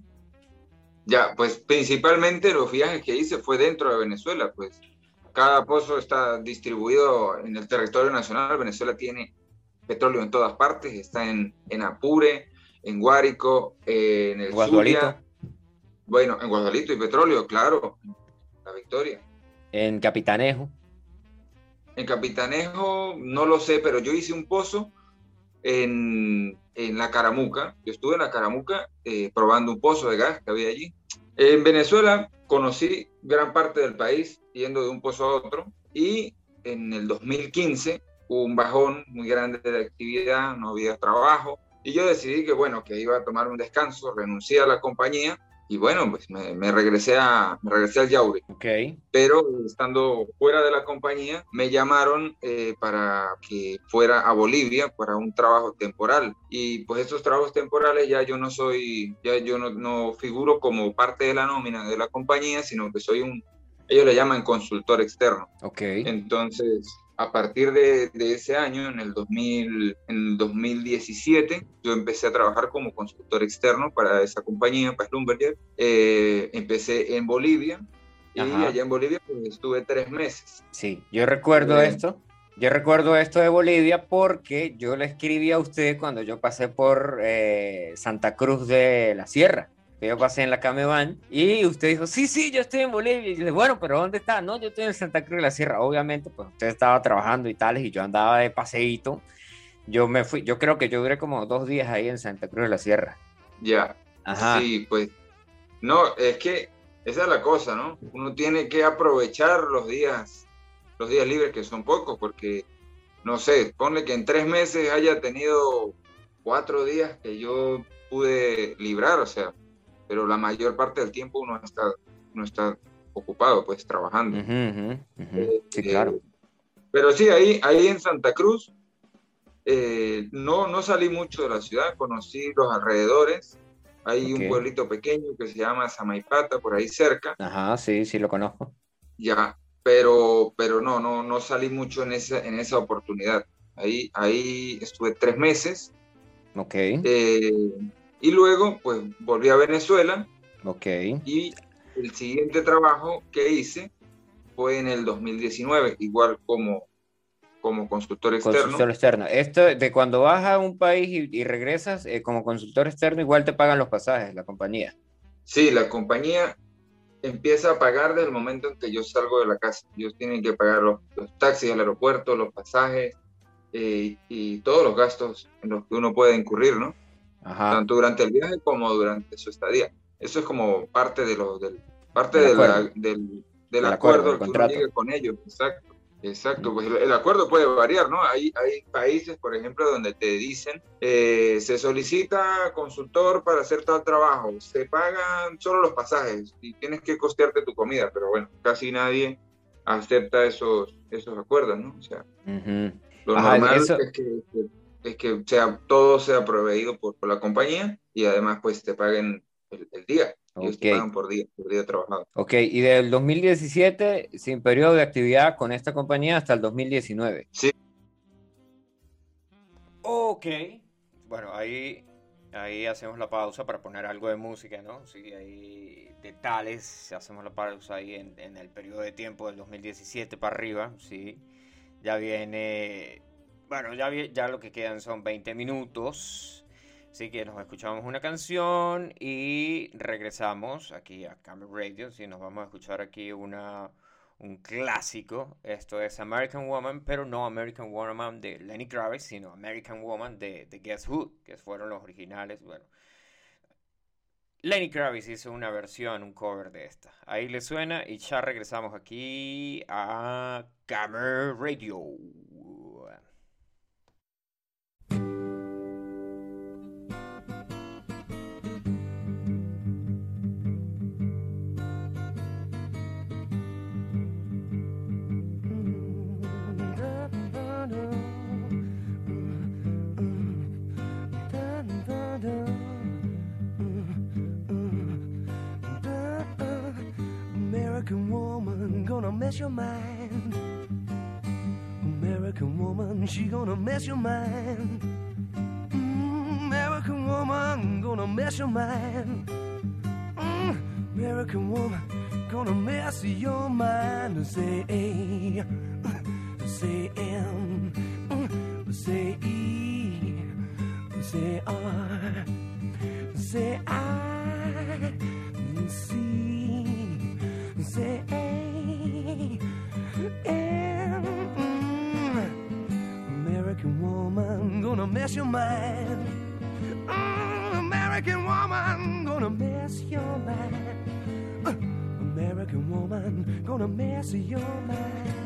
ya pues principalmente los viajes que hice fue dentro de Venezuela, pues cada pozo está distribuido en el territorio nacional, Venezuela tiene petróleo en todas partes, está en, en Apure, en Guárico, eh, en el Guadualito. Zulia, bueno, en Guadalito y petróleo, claro, la Victoria. En Capitanejo. En Capitanejo no lo sé, pero yo hice un pozo en, en la Caramuca. Yo estuve en la Caramuca eh, probando un pozo de gas que había allí. En Venezuela conocí gran parte del país yendo de un pozo a otro y en el 2015 hubo un bajón muy grande de actividad, no había trabajo y yo decidí que bueno, que iba a tomar un descanso, renuncié a la compañía y bueno, pues me, me, regresé, a, me regresé al Yaure. Okay. Pero estando fuera de la compañía, me llamaron eh, para que fuera a Bolivia para un trabajo temporal. Y pues estos trabajos temporales ya yo no soy, ya yo no, no figuro como parte de la nómina de la compañía, sino que soy un, ellos le llaman consultor externo. Okay. Entonces, a partir de, de, ese año, en el, 2000, en el 2017, yo empecé a trabajar como consultor externo para esa compañía, para Schlumberger. Eh, empecé en Bolivia y Ajá. allá en Bolivia pues, estuve tres meses. Sí, yo recuerdo eh, esto. Yo recuerdo esto de Bolivia porque yo le escribí a usted cuando yo pasé por eh, Santa Cruz de la Sierra que yo pasé en la Camevan y usted dijo, sí, sí, yo estoy en Bolivia. Y yo dije, bueno, pero ¿dónde está? No, yo estoy en Santa Cruz de la Sierra. Obviamente, pues usted estaba trabajando y tales y yo andaba de paseíto. Yo me fui, yo creo que yo duré como dos días ahí en Santa Cruz de la Sierra. Ya. Ajá. Sí, pues. No, es que esa es la cosa, ¿no? Uno tiene que aprovechar los días, los días libres que son pocos, porque, no sé, ponle que en tres meses haya tenido cuatro días que yo pude librar, o sea, pero la mayor parte del tiempo uno está, uno está ocupado, pues trabajando. Sí, claro. Pero sí, ahí, ahí en Santa Cruz eh, no, no salí mucho de la ciudad, conocí los alrededores. Hay un pueblito pequeño que se llama Samaipata, por ahí cerca. Ajá, sí, sí lo conozco. Ya, pero, pero no, no, no salí mucho en esa, en esa oportunidad. Ahí, ahí estuve tres meses. Ok. Eh, y luego, pues, volví a Venezuela. Ok. Y el siguiente trabajo que hice fue en el 2019, igual como como consultor externo. Consultor externo. Esto de cuando vas a un país y, regresas eh, como consultor externo, igual te pagan los pasajes, la compañía. Sí, la compañía empieza a pagar desde el momento en que yo salgo de la casa. Ellos tienen que pagar los, taxis al aeropuerto, los pasajes eh, y todos los gastos en los que uno puede incurrir, ¿no? Tanto durante el viaje como durante su estadía. Eso es como parte de lo del parte del, del, acuerdo, que uno llegue con ellos, exacto. Exacto, pues el, acuerdo puede variar, ¿no? Hay, hay países, por ejemplo, donde te dicen, eh, se solicita consultor para hacer tal trabajo, se pagan solo los pasajes y tienes que costearte tu comida, pero bueno, casi nadie acepta esos, esos acuerdos, ¿no? O sea, lo normal es, que, es que sea, todo sea proveído por, por la compañía y además pues te paguen el, el día. Okay. por día, por día trabajado. Ok, y del 2017 sin periodo de actividad con esta compañía hasta el 2019. Sí. Ok. Bueno, ahí, ahí hacemos la pausa para poner algo de música, ¿no? Sí, hay detalles, hacemos la pausa ahí en, en el periodo de tiempo del 2017 para arriba, sí. Ya viene, bueno, ya, ya lo que quedan son 20 minutos Así que nos escuchamos una canción y regresamos aquí a Camera Radio. Sí, nos vamos a escuchar aquí una, un clásico. Esto es American Woman, pero no American Woman de Lenny Kravitz, sino American Woman de, de Guess Who, que fueron los originales. Bueno, Lenny Kravitz hizo una versión, un cover de esta. Ahí le suena y ya regresamos aquí a Camera Radio. Mess your mind. American woman, she gonna mess your mind. Mm, American woman gonna mess your mind. Mm, American woman gonna mess your mind. Say A, say M, say E, say R, say I, gonna mess your mind. Mm, American woman gonna mess your mind. Uh, American woman gonna mess your mind.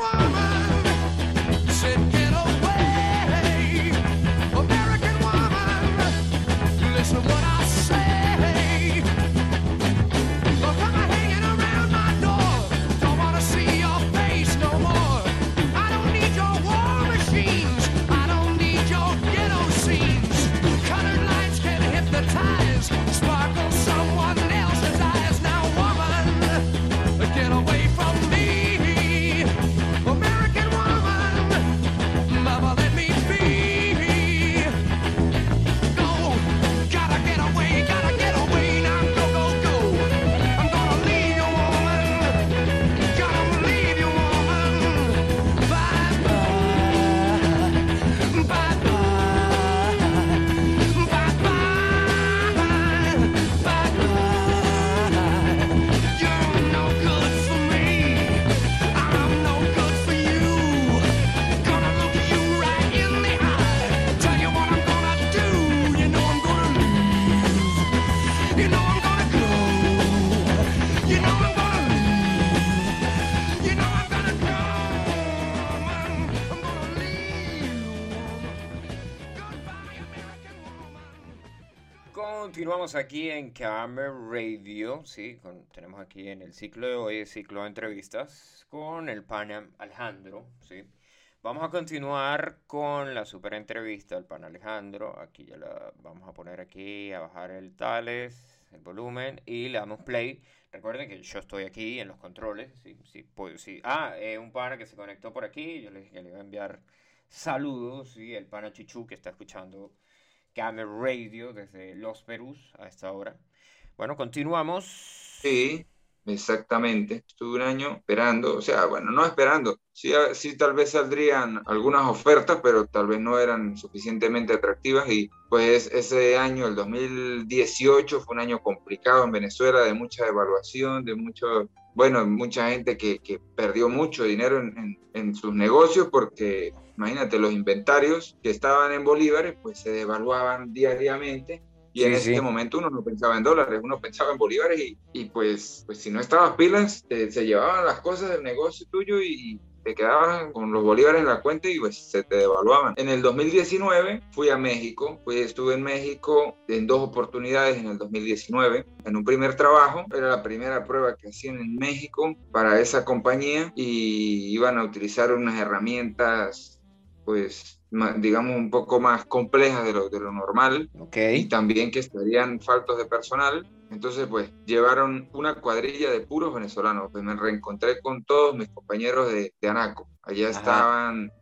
woman. Said, Continuamos aquí en Camera Radio, sí, tenemos aquí en el ciclo de hoy, el ciclo de entrevistas con el Panam Alejandro, sí. Vamos a continuar con la super entrevista al pan Alejandro. Aquí ya la vamos a poner aquí, a bajar el tales, el volumen y le damos play. Recuerden que yo estoy aquí en los controles. Sí, sí, pues, sí. Ah, eh, un pana que se conectó por aquí. Yo le dije que le iba a enviar saludos. Sí, el pana Chichu que está escuchando Camera Radio desde Los Perús a esta hora. Bueno, continuamos. Sí, exactamente. Estuve un año esperando, o sea, bueno, no esperando. Sí, sí, tal vez saldrían algunas ofertas, pero tal vez no eran suficientemente atractivas. Y pues ese año, el 2018, fue un año complicado en Venezuela, de mucha devaluación, de mucho, bueno, mucha gente que, que perdió mucho dinero en, en sus negocios porque imagínate, los inventarios que estaban en bolívares, pues se devaluaban diariamente. Y en ese momento uno no pensaba en dólares, uno pensaba en bolívares y, y pues, pues si no estabas pilas, se llevaban las cosas del negocio tuyo y, te quedabas con los bolívares en la cuenta y pues se te devaluaban. En el 2019 fui a México, pues estuve en México en dos oportunidades en el 2019. En un primer trabajo, era la primera prueba que hacían en México para esa compañía y iban a utilizar unas herramientas pues digamos un poco más complejas de lo, de lo normal y también que estarían faltos de personal. Entonces pues llevaron una cuadrilla de puros venezolanos, pues me reencontré con todos mis compañeros de, de Anaco. Allá estaban,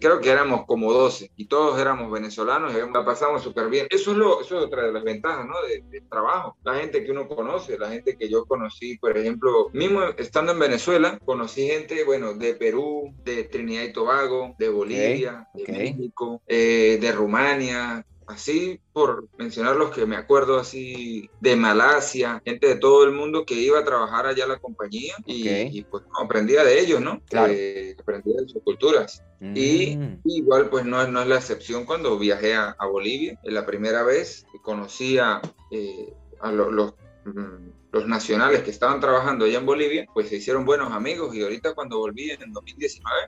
creo que éramos como 12 y todos éramos venezolanos y la pasamos súper bien. Eso es, lo, eso es otra de las ventajas ¿no? del trabajo. La gente que uno conoce, la gente que yo conocí, por ejemplo, mismo estando en Venezuela, conocí gente, bueno, de Perú, de Trinidad y Tobago, de Bolivia, de México, eh, de Rumania, así por mencionar los que me acuerdo así de Malasia, gente de todo el mundo que iba a trabajar allá a la compañía y, pues aprendía de ellos, ¿no? Claro. Eh, aprendía de sus culturas. Y mm. igual pues no, no es la excepción cuando viajé a, Bolivia, la primera vez conocí a, eh, los, mm, los nacionales que estaban trabajando allá en Bolivia, pues se hicieron buenos amigos y ahorita cuando volví en el 2019,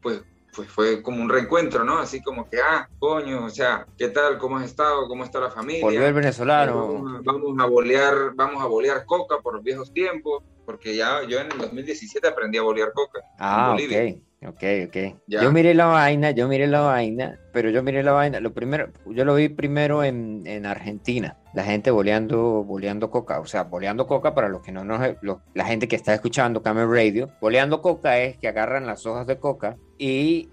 pues pues fue como un reencuentro, ¿no? Así como que, ah, coño, o sea, ¿qué tal? ¿Cómo has estado? ¿Cómo está la familia? Volvió el venezolano. Vamos, a bolear, vamos a bolear coca por los viejos tiempos, porque ya yo en el 2017 aprendí a bolear coca. Ah, ok. Ok, ok. Yo miré la vaina, yo miré la vaina, pero yo miré la vaina, lo primero, yo lo vi primero en, en Argentina, la gente boleando, boleando coca, o sea, boleando coca para los que no nos, la gente que está escuchando Camel Radio, boleando coca es que agarran las hojas de coca y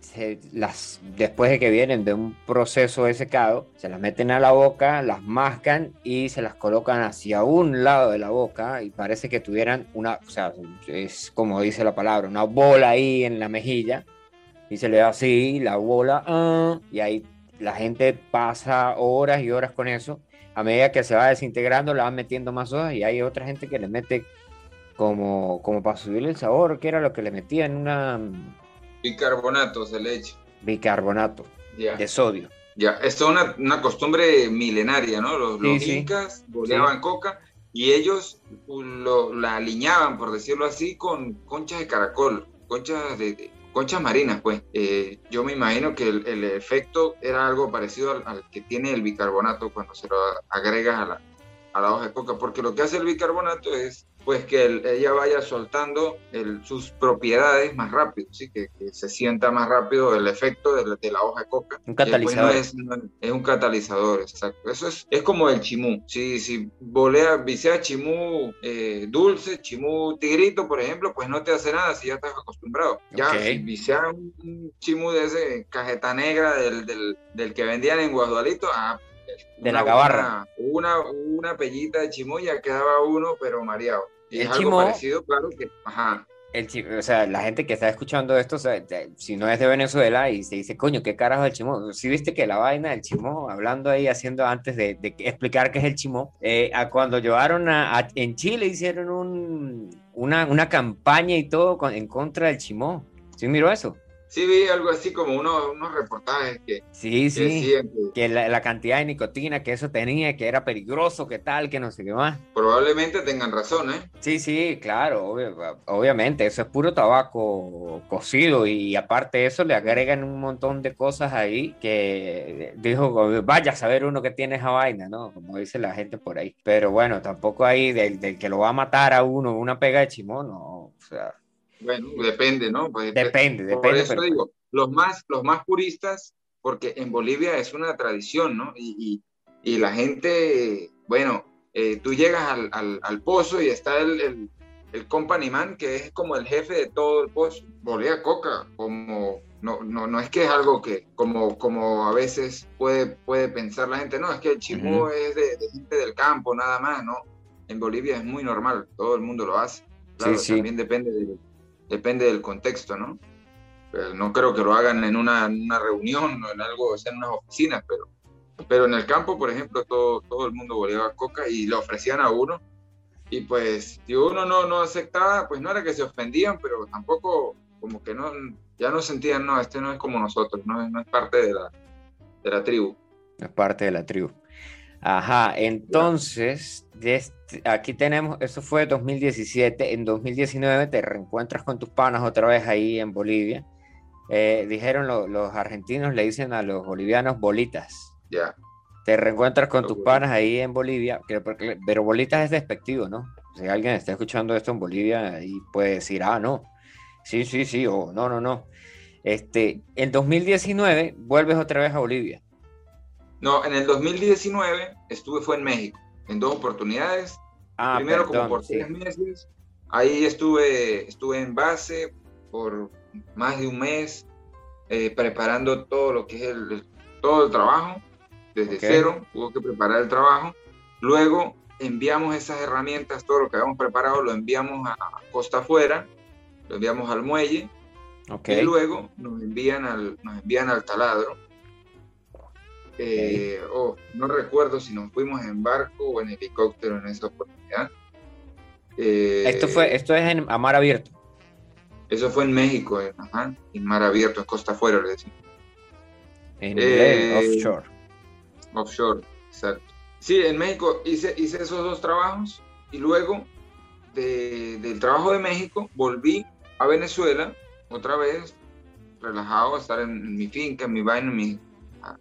las, después de que vienen de un proceso de secado, se las meten a la boca, las mascan y se las colocan hacia un lado de la boca y parece que tuvieran una, o sea, es como dice la palabra, una bola ahí en la mejilla y se le da así la bola ah, y ahí la gente pasa horas y horas con eso. A medida que se va desintegrando, le van metiendo más hojas y hay otra gente que le mete como, como para subirle el sabor, que era lo que le metía en una Bicarbonato de leche. Bicarbonato de sodio. Ya, esto es una, una costumbre milenaria, ¿no? Los, incas boleaban coca y ellos lo, la aliñaban, por decirlo así, con conchas de caracol. conchas de, conchas marinas, pues. Eh, yo me imagino que el, efecto era algo parecido al, que tiene el bicarbonato cuando se lo agregas a la, a la hoja de coca, porque lo que hace el bicarbonato es pues que ella vaya soltando sus propiedades más rápido, ¿sí? Que, se sienta más rápido el efecto de, la hoja de coca. Un catalizador. es, un catalizador, exacto. Eso es, es como el chimú. Si, si volea, visea chimú eh, dulce, chimú tigrito, por ejemplo, pues no te hace nada si ya estás acostumbrado. Ya, si visea un chimú de ese cajeta negra del, del, del que vendían en Guadualito, ah, de la gabarra. Una, una, pellita de chimú ya quedaba uno, pero mareado. Y el es algo parecido, claro que, ajá. El o sea, la gente que está escuchando esto, si no es de Venezuela y se dice, coño, ¿qué carajo es el chimó? Si viste que la vaina del chimó, hablando ahí, haciendo antes de, explicar qué es el chimó, eh, a cuando llevaron a, en Chile hicieron un, una, una campaña y todo en contra del chimó. ¿Sí miró eso? Sí, vi algo así como unos, unos reportajes que, sí, sí, que, la, cantidad de nicotina que eso tenía, que era peligroso, que tal, que no sé qué más. Probablemente tengan razón, ¿eh? Sí, sí, claro, obviamente, eso es puro tabaco cocido y aparte de eso le agregan un montón de cosas ahí que dijo, vaya a saber uno que tiene esa vaina, ¿no? Como dice la gente por ahí. Pero bueno, tampoco ahí del, del que lo va a matar a uno una pega de chimón, no, o sea bueno, depende, ¿no? Pues, depende, depende. Por eso digo, los más, los más puristas, porque en Bolivia es una tradición, ¿no? Y, y, la gente, bueno, eh, tú llegas al, al, al, pozo y está el, el, el company man, que es como el jefe de todo el pozo. Bolivia coca, como no, no, no es que es algo que, como, como a veces puede, puede pensar la gente, no, es que el chimú es de, gente del campo, nada más, ¿no? En Bolivia es muy normal, todo el mundo lo hace. Claro, sí, sí. también depende de, depende del contexto, ¿no? no creo que lo hagan en una, reunión o en algo, o sea, en unas oficinas, pero, pero en el campo, por ejemplo, todo, todo el mundo boleaba coca y le ofrecían a uno. Y pues, si uno no, no aceptaba, pues no era que se ofendían, pero tampoco como que no, ya no sentían, no, este no es como nosotros, no, no es parte de la, de la tribu. Es parte de la tribu. Ajá, entonces, aquí tenemos, eso fue 2017, en 2019 te reencuentras con tus panas otra vez ahí en Bolivia. Eh, dijeron los argentinos, le dicen a los bolivianos bolitas. Ya. Te reencuentras con tus panas ahí en Bolivia, pero bolitas es despectivo, ¿no? Si alguien está escuchando esto en Bolivia y puede decir, ah, no, sí, sí, sí, o no, no, no. Este, en 2019 vuelves otra vez a Bolivia. No, en el 2019 estuve, fue en México, en dos oportunidades. Ah, Primero como por seis meses. Ahí estuve, estuve en base por más de un mes, eh, preparando todo lo que es el, todo el trabajo, desde cero, hubo que preparar el trabajo. Luego enviamos esas herramientas, todo lo que habíamos preparado, lo enviamos a costa afuera, lo enviamos al muelle, y luego nos envían al, nos envían al taladro eh, oh, no recuerdo si nos fuimos en barco o en helicóptero en esa oportunidad. Eh, esto, fue, esto es en a mar abierto. Eso fue en México, en, mar abierto, en costa afuera, le decimos. En eh, offshore. Offshore, exacto. Sí, en México hice, hice esos dos trabajos y luego del trabajo de México volví a Venezuela otra vez, relajado, a estar en, mi finca, en mi vaina, en mi,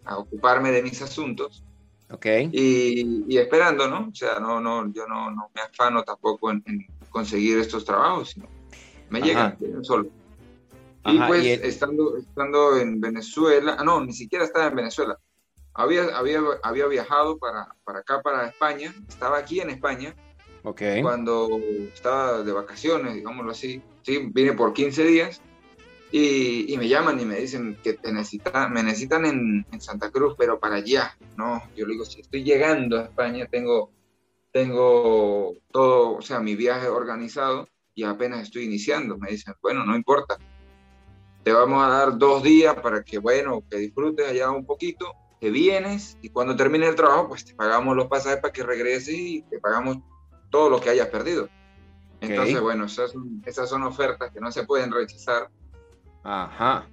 a, ocuparme de mis asuntos. Ok. Y, esperando, ¿no? O sea, no, no, yo no, no me afano tampoco en, conseguir estos trabajos, sino me llegan solo. Y pues estando, estando en Venezuela, ah, no, ni siquiera estaba en Venezuela. Había, había, había viajado para, para acá, para España, estaba aquí en España, okay. cuando estaba de vacaciones, digámoslo así. Sí, vine por 15 días y, me llaman y me dicen que te necesita, me necesitan en, Santa Cruz, pero para allá, ¿no? Yo le digo, si estoy llegando a España, tengo, tengo todo, o sea, mi viaje organizado y apenas estoy iniciando. Me dicen, bueno, no importa, te vamos a dar dos días para que, bueno, que disfrutes allá un poquito, que vienes y cuando termine el trabajo, pues te pagamos los pasajes para que regreses y te pagamos todo lo que hayas perdido. Entonces, bueno, esas esas son ofertas que no se pueden rechazar Ajá.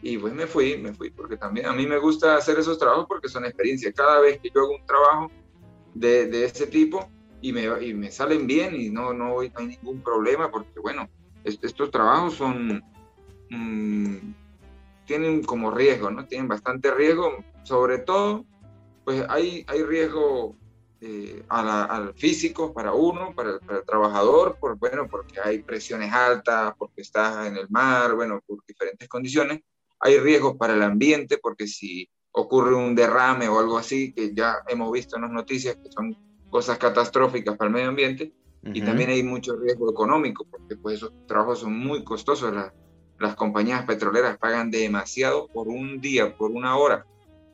Y pues me fui, me fui, porque también a mí me gusta hacer esos trabajos porque son experiencias. Cada vez que yo hago un trabajo de, de ese tipo y me, y me salen bien y no, no, hay ningún problema, porque bueno, estos trabajos son, mm, tienen como riesgo, ¿no? Tienen bastante riesgo, sobre todo, pues hay, hay riesgo eh, al físico para uno, para el, trabajador, por, bueno, porque hay presiones altas, porque estás en el mar, bueno, por diferentes condiciones. Hay riesgos para el ambiente, porque si ocurre un derrame o algo así, que ya hemos visto en las noticias que son cosas catastróficas para el medio ambiente, y también hay mucho riesgo económico, porque pues esos trabajos son muy costosos. las compañías petroleras pagan demasiado por un día, por una hora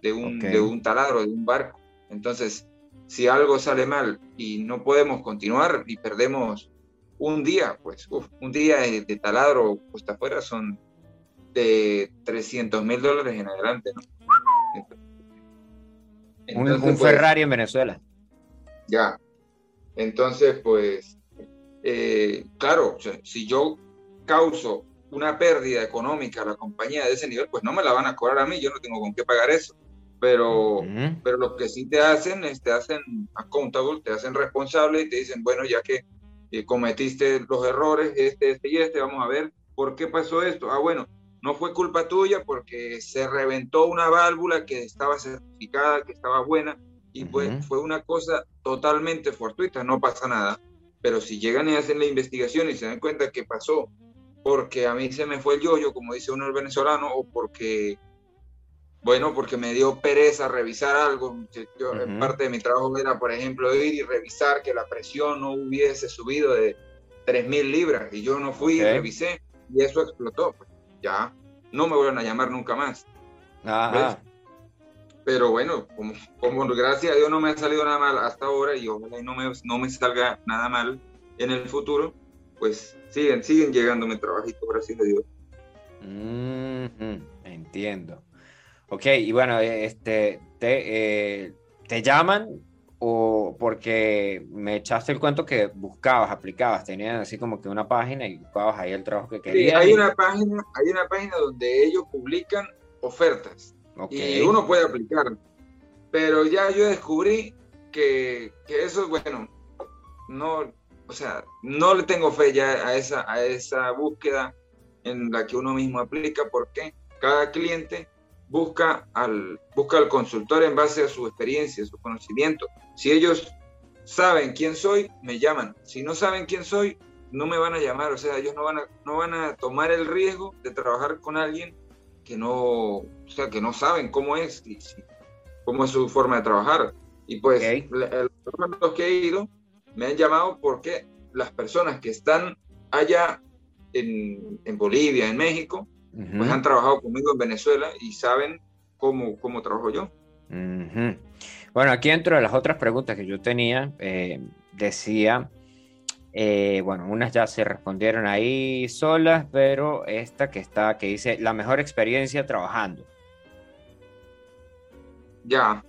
de un, de un taladro, de un barco. Entonces, si algo sale mal y no podemos continuar y perdemos un día, pues un día de, taladro puesta afuera son de 300 mil dólares en adelante, ¿no? un, pues, Ferrari en Venezuela. Ya. Entonces, pues, eh, claro, si yo causo una pérdida económica a la compañía de ese nivel, pues no me la van a cobrar a mí, yo no tengo con qué pagar eso pero, pero lo que sí te hacen es te hacen accountable, te hacen responsable y te dicen, bueno, ya que eh, cometiste los errores, este, este y este, vamos a ver por qué pasó esto. Ah, bueno, no fue culpa tuya porque se reventó una válvula que estaba certificada, que estaba buena, y pues fue una cosa totalmente fortuita, no pasa nada. Pero si llegan y hacen la investigación y se dan cuenta que pasó porque a mí se me fue el yoyo, como dice uno el venezolano, o porque bueno, porque me dio pereza revisar algo. Yo, en parte de mi trabajo era, por ejemplo, ir y revisar que la presión no hubiese subido de 3.000 libras. Y yo no fui y revisé y eso explotó. Pues, ya, no me vuelven a llamar nunca más. Pero bueno, como, como, gracias a Dios no me ha salido nada mal hasta ahora y ojalá no me, no me salga nada mal en el futuro, pues siguen, siguen llegándome trabajitos, gracias a Dios. Entiendo. Ok, y bueno, este, te, eh, te llaman o porque me echaste el cuento que buscabas, aplicabas, tenías así como que una página y buscabas ahí el trabajo que querías. hay, una página, hay una página donde ellos publican ofertas y uno puede aplicar, pero ya yo descubrí que, que eso, bueno, no, o sea, no le tengo fe ya a esa, a esa búsqueda en la que uno mismo aplica porque cada cliente busca al, busca al consultor en base a su experiencia, su conocimiento. Si ellos saben quién soy, me llaman. Si no saben quién soy, no me van a llamar. O sea, ellos no van a, no van a tomar el riesgo de trabajar con alguien que no, o sea, que no saben cómo es, cómo es su forma de trabajar. Y pues los que he ido me han llamado porque las personas que están allá en, en Bolivia, en México, pues han trabajado conmigo en Venezuela y saben cómo, cómo trabajo yo. Bueno, aquí dentro de las otras preguntas que yo tenía, eh, decía, eh, bueno, unas ya se respondieron ahí solas, pero esta que está, que dice, la mejor experiencia trabajando. Ya.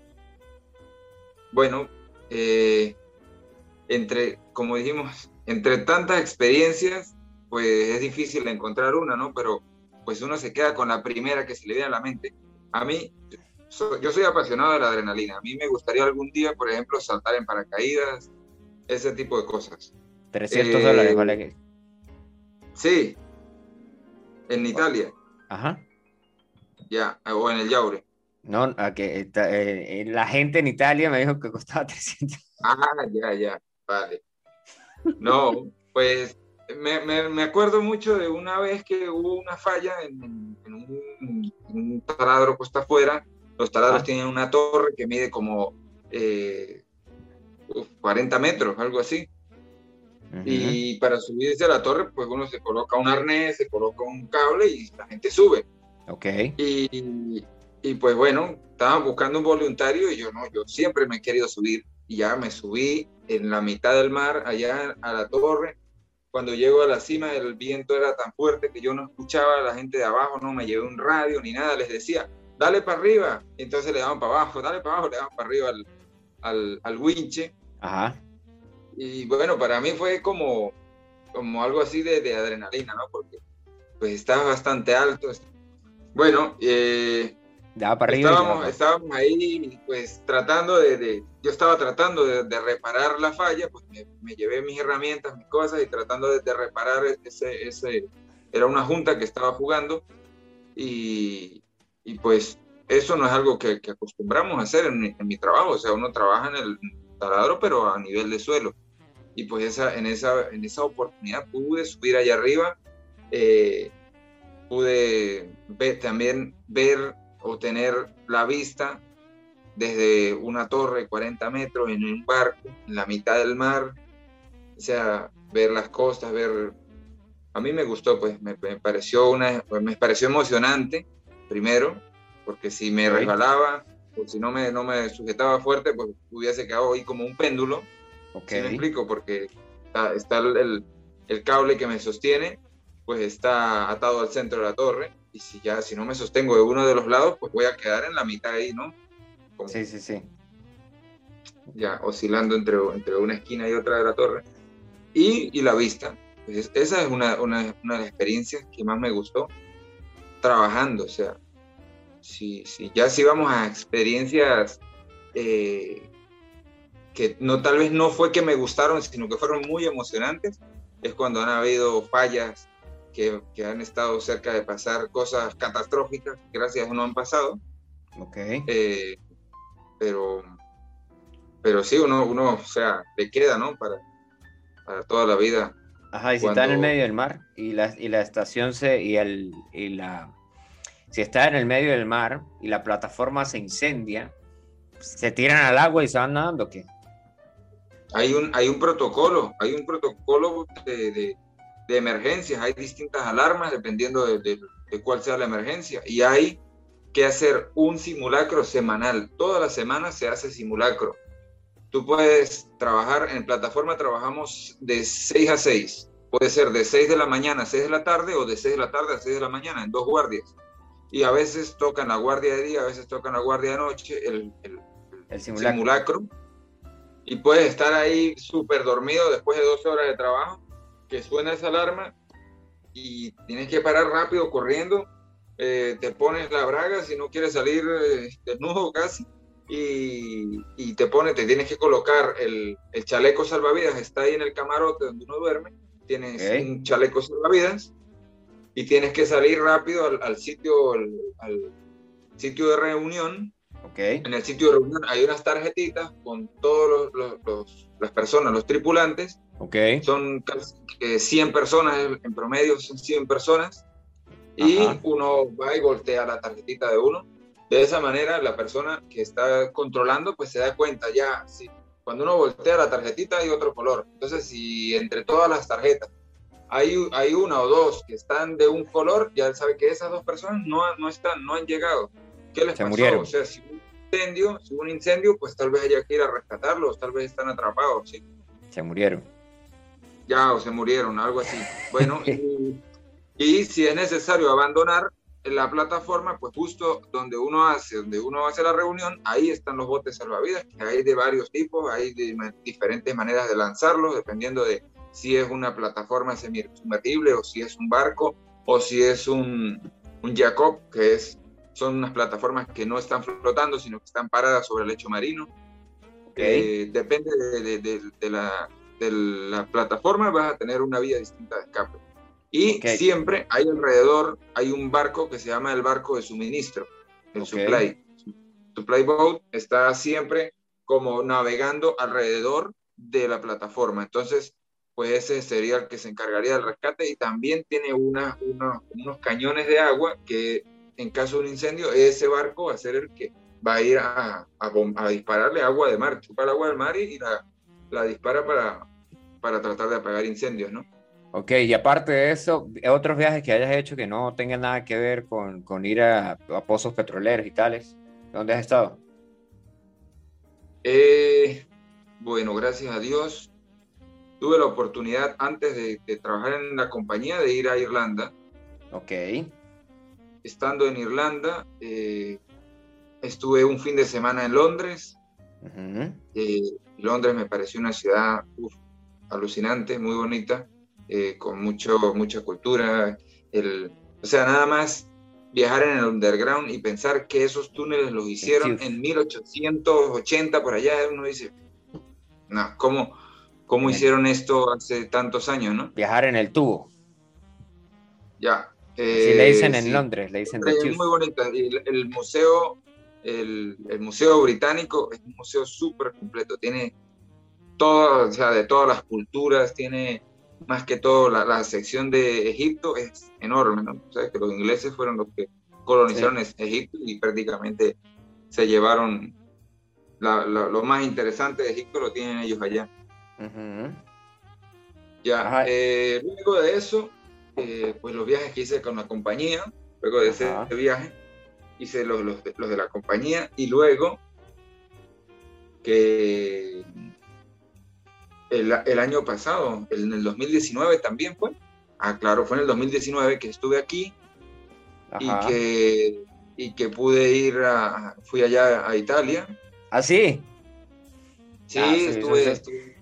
Bueno, eh, entre, como dijimos, entre tantas experiencias, pues es difícil encontrar una, ¿no? Pero pues uno se queda con la primera que se le viene a la mente. A mí, yo soy apasionado de la adrenalina. A mí me gustaría algún día, por ejemplo, saltar en paracaídas, ese tipo de cosas. 300 dólares, eh, vale. Sí, en Italia. Ajá. Ya, o en el Yaure. No, que, eh, la gente en Italia me dijo que costaba 300. Ah, ya, ya, vale. No, pues me, me, acuerdo mucho de una vez que hubo una falla en, un, taladro puesto afuera. Los taladros ah. tienen una torre que mide como 40 eh, metros, algo así. Y para subirse a la torre, pues uno se coloca un arnés, se coloca un cable y la gente sube. Ok. Y, y pues bueno, estaban buscando un voluntario y yo no, yo siempre me he querido subir. Y ya me subí en la mitad del mar, allá a la torre cuando llego a la cima, el viento era tan fuerte que yo no escuchaba a la gente de abajo, no me llevé un radio ni nada, les decía, dale para arriba. entonces le daban para abajo, dale para abajo, le daban para arriba al, al, al winche. Ajá. Y bueno, para mí fue como, como algo así de, de adrenalina, ¿no? Porque pues estaba bastante alto. Bueno, eh, para arriba. Estábamos, ahí, pues tratando de, yo estaba tratando de, reparar la falla, pues me, llevé mis herramientas, mis cosas y tratando de, reparar ese, ese, era una junta que estaba jugando y, y pues eso no es algo que, acostumbramos a hacer en, mi trabajo, o sea, uno trabaja en el taladro pero a nivel de suelo. Y pues esa, en, esa, en esa oportunidad pude subir allá arriba, eh, pude también ver o tener la vista desde una torre 40 metros en un barco, en la mitad del mar, o sea, ver las costas, ver... A mí me gustó, pues me, pareció, una, me pareció emocionante, primero, porque si me resbalaba o si no me, no me sujetaba fuerte, pues hubiese quedado ahí como un péndulo. Okay. me explico? Porque está, el, el, cable que me sostiene, pues está atado al centro de la torre y si ya, si no me sostengo de uno de los lados, pues voy a quedar en la mitad ahí, ¿no? sí, sí, sí. Ya, oscilando entre, entre una esquina y otra de la torre. Y, y la vista. Pues esa es una, una, una, de las experiencias que más me gustó trabajando. O sea, si, si ya si vamos a experiencias eh, que no, tal vez no fue que me gustaron, sino que fueron muy emocionantes, es cuando han habido fallas que, que, han estado cerca de pasar cosas catastróficas, gracias no han pasado. Ok. Eh, pero, pero sí, uno, uno, o sea, le queda, ¿no? Para, para toda la vida. Ajá, y si está en el medio del mar y la, y la estación se, y, el, y la, si está en el medio del mar y la plataforma se incendia, ¿se tiran al agua y se van nadando qué? Hay un, hay un protocolo, hay un protocolo de, de emergencias, hay distintas alarmas dependiendo de, cuál sea la emergencia y hay que hacer un simulacro semanal. Todas las semanas se hace simulacro. Tú puedes trabajar en plataforma, trabajamos de 6 a 6. Puede ser de 6 de la mañana a 6 de la tarde o de 6 de la tarde a 6 de la mañana en dos guardias. Y a veces tocan la guardia de día, a veces tocan la guardia de noche, el, el, simulacro. Y puedes estar ahí súper dormido después de 12 horas de trabajo que suena esa alarma y tienes que parar rápido corriendo, eh, te pones la braga si no quieres salir eh, desnudo casi y, y, te pones, te tienes que colocar el, el, chaleco salvavidas, está ahí en el camarote donde uno duerme, tienes un chaleco salvavidas y tienes que salir rápido al, sitio, al, sitio de reunión. Okay. En el sitio de reunión hay unas tarjetitas con todas los, las personas, los tripulantes, Okay. Son casi 100 personas, en promedio son 100 personas. Y uno va y voltea la tarjetita de uno. De esa manera, la persona que está controlando, pues se da cuenta ya, sí, cuando uno voltea la tarjetita hay otro color. Entonces, si entre todas las tarjetas hay, hay una o dos que están de un color, ya sabe que esas dos personas no, no están, no han llegado. ¿Qué les pasó? Murieron. O sea, si un incendio, si un incendio, pues tal vez haya que ir a rescatarlos, tal vez están atrapados, ¿sí? Se murieron ya o se murieron, algo así. Bueno, y, si es necesario abandonar la plataforma, pues justo donde uno hace, donde uno hace la reunión, ahí están los botes salvavidas, que hay de varios tipos, hay de diferentes maneras de lanzarlos, dependiendo de si es una plataforma semi-sumergible o si es un barco o si es un, un Jacob, que es, son unas plataformas que no están flotando, sino que están paradas sobre el lecho marino. Eh, depende de, de la de la plataforma vas a tener una vía distinta de escape. Y siempre hay alrededor, hay un barco que se llama el barco de suministro, el supply. Supply boat está siempre como navegando alrededor de la plataforma. Entonces, pues ese sería el que se encargaría del rescate y también tiene una, unos cañones de agua que en caso de un incendio, ese barco va a ser el que va a ir a, a, dispararle agua de mar, chupar agua del mar y la, la dispara para, para tratar de apagar incendios, ¿no? Ok, y aparte de eso, otros viajes que hayas hecho que no tengan nada que ver con, con ir a, pozos petroleros y tales, ¿dónde has estado? Eh, bueno, gracias a Dios, tuve la oportunidad antes de, trabajar en la compañía de ir a Irlanda. Ok. Estando en Irlanda, eh, estuve un fin de semana en Londres. Eh, Londres me pareció una ciudad alucinante, muy bonita, eh, con mucho, mucha cultura. El, o sea, nada más viajar en el underground y pensar que esos túneles los hicieron en 1880 por allá, uno dice, no, ¿cómo, cómo hicieron esto hace tantos años, no? Viajar en el tubo. Ya. le dicen en Londres, le dicen Es muy bonito. El, museo, el, el, museo británico es un museo súper completo. Tiene todo, o sea, de todas las culturas, tiene más que todo la, la sección de Egipto es enorme, ¿no? O sea, que los ingleses fueron los que colonizaron Egipto y prácticamente se llevaron lo más interesante de Egipto lo tienen ellos allá. Ya, eh, luego de eso, eh, pues los viajes que hice con la compañía, luego de ese viaje, hice los, los, los, de la compañía y luego que el, el, año pasado, en el 2019 también fue, ah claro, fue en el 2019 que estuve aquí y que, y que pude ir a, fui allá a Italia. ¿Ah, sí? Sí, ah, estuve,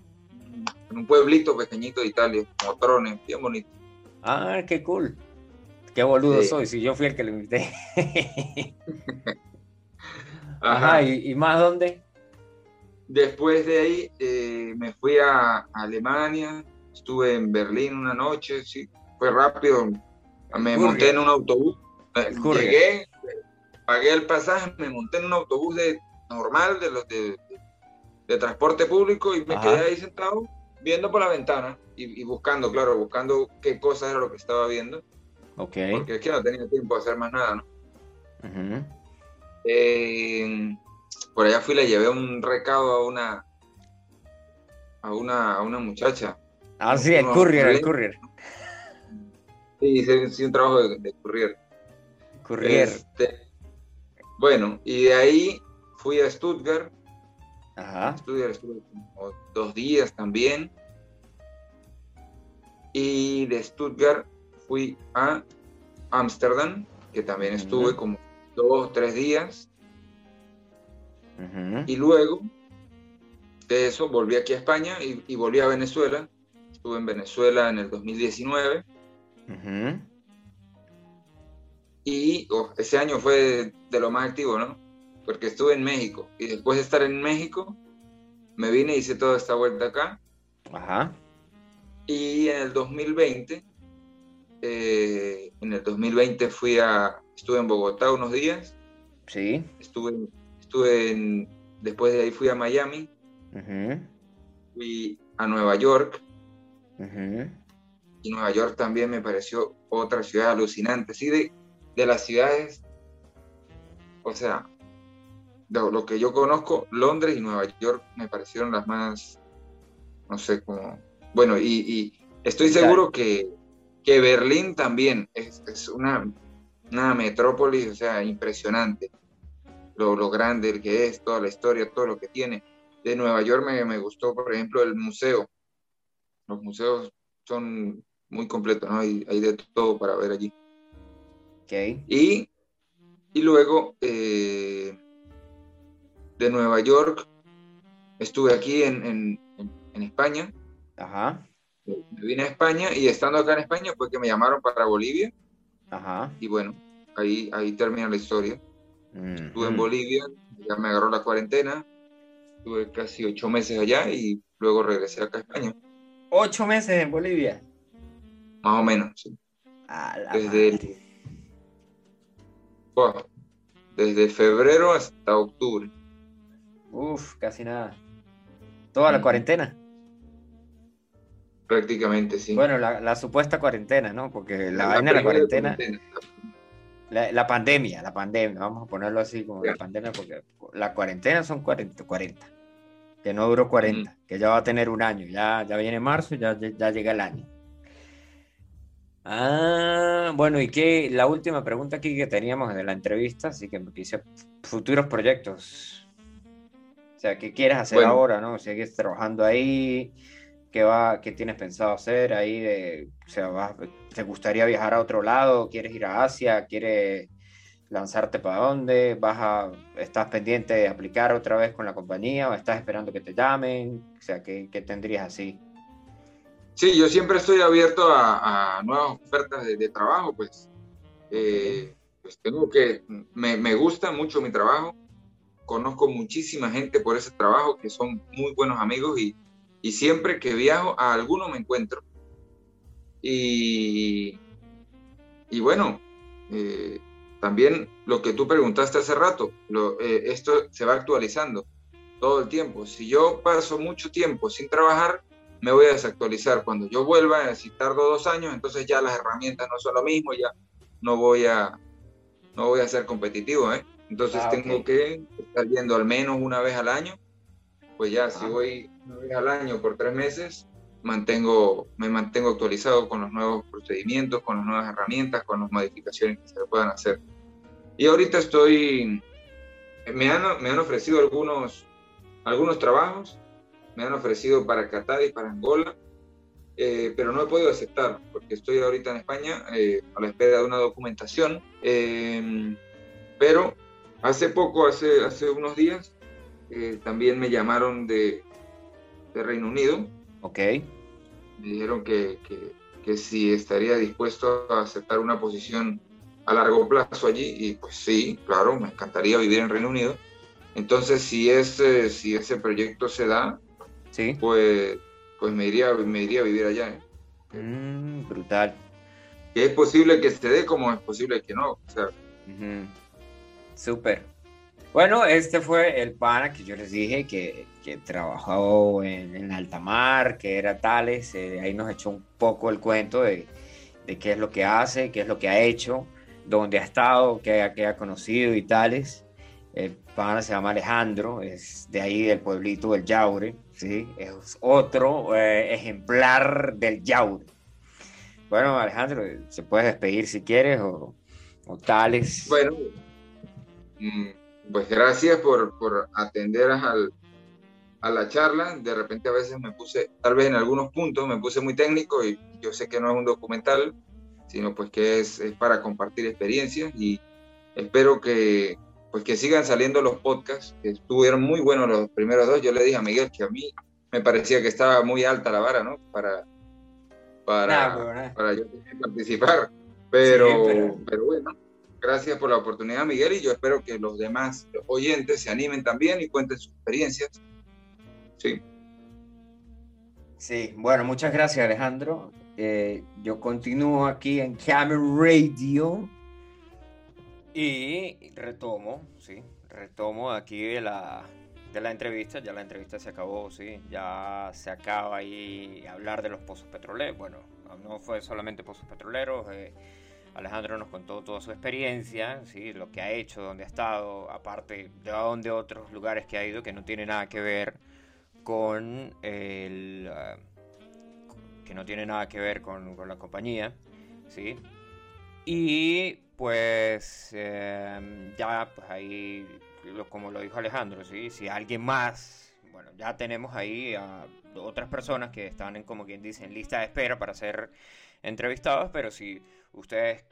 en un pueblito pequeñito de Italia, Motrone, bien bonito. Ah, qué cool. Qué boludo soy, si yo fui el que lo invité. Ajá, ¿Y, más dónde? Después de ahí eh, me fui a Alemania, estuve en Berlín una noche, sí, fue rápido, me monté en un autobús, eh, llegué, pagué el pasaje, me monté en un autobús de normal de los de, transporte público y me quedé ahí sentado viendo por la ventana y, buscando, claro, buscando qué cosas era lo que estaba viendo. Ok. Porque es que no tenía tiempo de hacer más nada, ¿no? Eh, por allá fui, le llevé un recado a una a una, a una muchacha. Ah, sí, el courier, el courier. Sí, hice, un trabajo de, courier. Courier. Este, bueno, y de ahí fui a Stuttgart Ajá. estuve como dos días también. Y de Stuttgart fui a Ámsterdam, que también estuve como dos o tres días. Y luego de eso volví aquí a España y, volví a Venezuela. Estuve en Venezuela en el 2019. Y oh, ese año fue de lo más activo, ¿no? porque estuve en México y después de estar en México me vine y hice toda esta vuelta acá. Ajá. Y en el 2020, eh, en el 2020 fui a, estuve en Bogotá unos días. Sí. Estuve, estuve en, después de ahí fui a Miami. Fui a Nueva York. Y Nueva York también me pareció otra ciudad alucinante. Sí, de, de las ciudades, o sea, lo, que yo conozco, Londres y Nueva York me parecieron las más, no sé, como, bueno, y, estoy seguro que, que, Berlín también es, es una, una, metrópolis, o sea, impresionante, lo, lo, grande que es, toda la historia, todo lo que tiene. De Nueva York me, me gustó, por ejemplo, el museo. Los museos son muy completos, ¿no? Hay, hay de todo para ver allí. Okay. Y, y luego, eh, de Nueva York, estuve aquí en, España. Ajá. Me vine a España y estando acá en España fue que me llamaron para Bolivia. Ajá. Y bueno, ahí, ahí termina la historia. Estuve en Bolivia, ya me agarró la cuarentena. Estuve casi ocho meses allá y luego regresé acá a España. ¿Ocho meses en Bolivia? Más o menos, sí. desde, desde febrero hasta octubre. Uf, casi nada. Toda la cuarentena. Prácticamente, sí. Bueno, la, supuesta cuarentena, ¿no? Porque la, vaina de la cuarentena. La, pandemia, la pandemia, vamos a ponerlo así como la pandemia, porque la cuarentena son 40, 40 que no duró 40, que ya va a tener un año, ya, ya viene marzo, ya, ya llega el año. Ah, bueno, y qué, la última pregunta aquí que teníamos de la entrevista, así que me quise futuros proyectos. O sea, ¿qué quieres hacer ahora, no? ¿Sigues trabajando ahí? ¿Qué, va, ¿Qué tienes pensado hacer ahí? De, o sea, ¿te gustaría viajar a otro lado? ¿Quieres ir a Asia? ¿Quieres lanzarte para dónde? ¿Vas a, ¿Estás pendiente de aplicar otra vez con la compañía o estás esperando que te llamen? O sea, ¿qué, qué tendrías así? Sí, yo siempre estoy abierto a, a nuevas ofertas de, trabajo, pues. Eh, pues tengo que, me, me gusta mucho mi trabajo, conozco muchísima gente por ese trabajo que son muy buenos amigos y, y siempre que viajo a alguno me encuentro. Y, y bueno, eh, también lo que tú preguntaste hace rato, lo, eh, esto se va actualizando todo el tiempo. Si yo paso mucho tiempo sin trabajar, me voy a desactualizar. Cuando yo vuelva, si tardo dos años, entonces ya las herramientas no son lo mismo, ya no voy a, no voy a ser competitivo, ¿eh? Entonces ah, tengo que estar yendo al menos una vez al año. Pues ya, si voy una vez al año por tres meses, mantengo, me mantengo actualizado con los nuevos procedimientos, con las nuevas herramientas, con las modificaciones que se puedan hacer. Y ahorita estoy, me han, me han ofrecido algunos, algunos trabajos, me han ofrecido para Qatar y para Angola, eh, pero no he podido aceptar porque estoy ahorita en España eh, a la espera de una documentación. Eh, pero hace poco, hace, hace unos días, también me llamaron de, de Reino Unido Ok. Me dijeron que, que, si estaría dispuesto a aceptar una posición a largo plazo allí, y pues sí, claro, me encantaría vivir en Reino Unido. Entonces, si ese, si ese proyecto se da, ¿Sí? pues, pues me, iría, me iría a vivir allá. ¿eh? Mm, brutal. Que es posible que se dé como es posible que no. O sea, Súper. Bueno, este fue el pana que yo les dije que trabajó en, en alta mar, que era Tales, eh, ahí nos echó un poco el cuento de, qué es lo que hace, qué es lo que ha hecho, dónde ha estado, qué, ha conocido y tales. El pana se llama Alejandro, es de ahí del pueblito del Yaure, ¿sí? es otro eh, ejemplar del Yaure. Bueno, Alejandro, se puede despedir si quieres o, o tales. Bueno, mm, pues gracias por, por atender al, a la charla, de repente a veces me puse, tal vez en algunos puntos me puse muy técnico y yo sé que no es un documental, sino pues que es, es para compartir experiencias y espero que pues que sigan saliendo los podcasts, que estuvieron muy buenos los primeros dos. Yo le dije a Miguel que a mí me parecía que estaba muy alta la vara, ¿no? Para, para, para yo participar. Pero, pero... pero bueno, gracias por la oportunidad, Miguel, y yo espero que los demás oyentes se animen también y cuenten sus experiencias Sí. Sí, bueno, muchas gracias Alejandro. Eh, yo continúo aquí en Camera Radio y retomo, sí, retomo aquí de la, de la entrevista. Ya la entrevista se acabó, sí, ya se acaba ahí hablar de los pozos petroleros. Bueno, no fue solamente pozos petroleros. Eh, Alejandro nos contó toda su experiencia, ¿sí? lo que ha hecho, dónde ha estado, aparte de dónde otros lugares que ha ido que no tiene nada que ver con el... Ah, que no tiene nada que ver con, la compañía, ¿sí? Y pues em, ya, pues ahí, como lo dijo Alejandro, ¿sí? Si alguien más, bueno, ya tenemos ahí a otras personas que están en, como quien dice, en lista de espera para ser entrevistados, pero si ustedes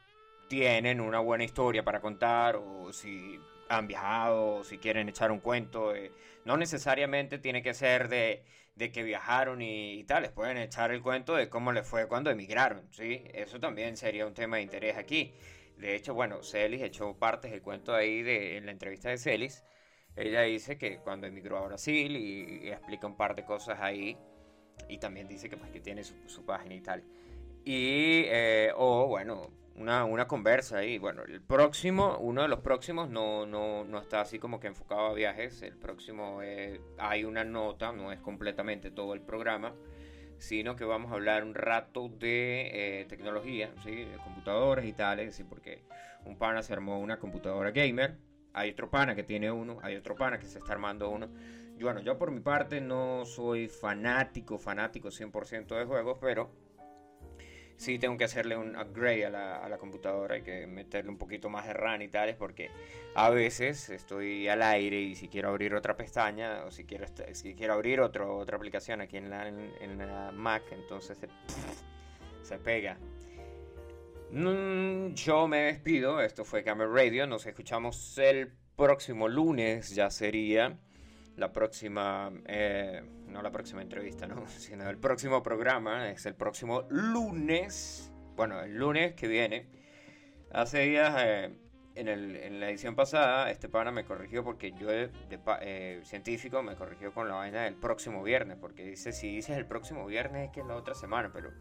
tienen una buena historia para contar o si han viajado, o si quieren echar un cuento, eh, no necesariamente tiene que ser de, que viajaron y, tal, les pueden echar el cuento de cómo les fue cuando emigraron, ¿sí? Eso también sería un tema de interés aquí. De hecho, bueno, Celis echó partes del cuento ahí de, en la entrevista de Celis. Ella dice que cuando emigró a Brasil y, explica un par de cosas ahí y también dice que, pues, que tiene su, su página y tal. Y, eh, o bueno, una, una conversa y bueno, el próximo, uno de los próximos no, no, no está así como que enfocado a viajes, el próximo hay una nota, no es completamente todo el programa, sino que vamos a hablar un rato de eh, tecnología, ¿sí? de computadores y tales, ¿sí? porque un pana se armó una computadora gamer, hay otro pana que tiene uno, hay otro pana que se está armando uno. Y bueno, yo por mi parte no soy fanático, fanático 100% de juegos, pero sí tengo que hacerle un upgrade a la, a la, computadora, hay que meterle un poquito más de RAM y tales, porque a veces estoy al aire y si quiero abrir otra pestaña o si quiero, si quiero abrir otro, otra aplicación aquí en la, en, la Mac, entonces se, se pega. Mm, yo me despido, esto fue Camera Radio, nos escuchamos el próximo lunes, ya sería la próxima, eh, no la próxima entrevista, ¿no? sino el próximo programa, es el próximo lunes, bueno, el lunes que viene. Hace días eh, en, el, en, la edición pasada, este pana me corrigió porque yo, de, eh, científico, me corrigió con la vaina del próximo viernes. Porque dice, si dices el próximo viernes es que es la otra semana. Pero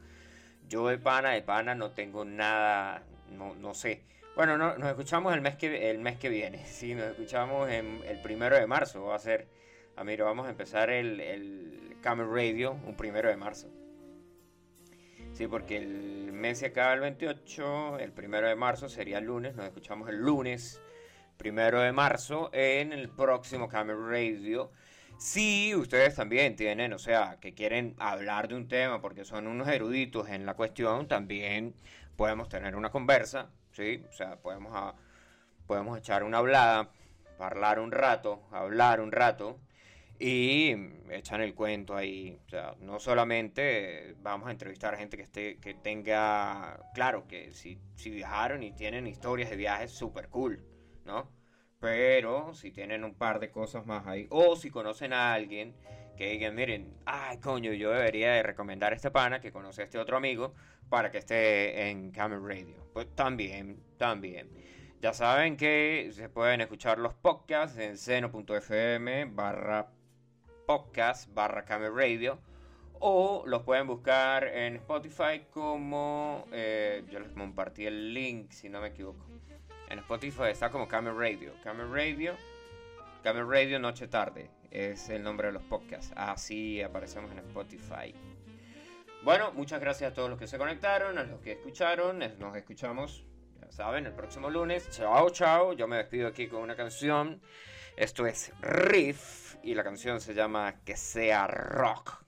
yo de pana, de pana, no tengo nada, no, no sé. Bueno, no, nos escuchamos el mes que, el mes que viene. Sí, nos escuchamos en, el primero de marzo. Va a ser, Amiro, vamos a empezar el, el Camel Radio un primero de marzo. Sí, porque el mes se acaba el 28, el primero de marzo sería el lunes, nos escuchamos el lunes, primero de marzo, en el próximo Camera Radio. Si ustedes también tienen, o sea, que quieren hablar de un tema porque son unos eruditos en la cuestión, también podemos tener una conversa, ¿sí? O sea, podemos, podemos echar una hablada, hablar un rato, hablar un rato y echan el cuento ahí. O sea, no solamente vamos a entrevistar a gente que esté, que tenga, claro, que si, si viajaron y tienen historias de viajes, súper cool, ¿no? Pero si tienen un par de cosas más ahí, o si conocen a alguien que digan, miren, ay coño, yo debería de recomendar a este pana que conoce a este otro amigo para que esté en Camel Radio. Pues también, también. Ya saben que se pueden escuchar los podcasts en seno.fm barra podcast barra Camel Radio o los pueden buscar en Spotify como eh, yo les compartí el link si no me equivoco. En Spotify está como Camel Radio Camel Radio Camel Radio Noche Tarde es el nombre de los podcasts. Así aparecemos en Spotify. Bueno muchas gracias a todos los que se conectaron a los que escucharon nos escuchamos ya saben el próximo lunes. Chao chao yo me despido aquí con una canción. Esto es Riff y la canción se llama Que sea rock.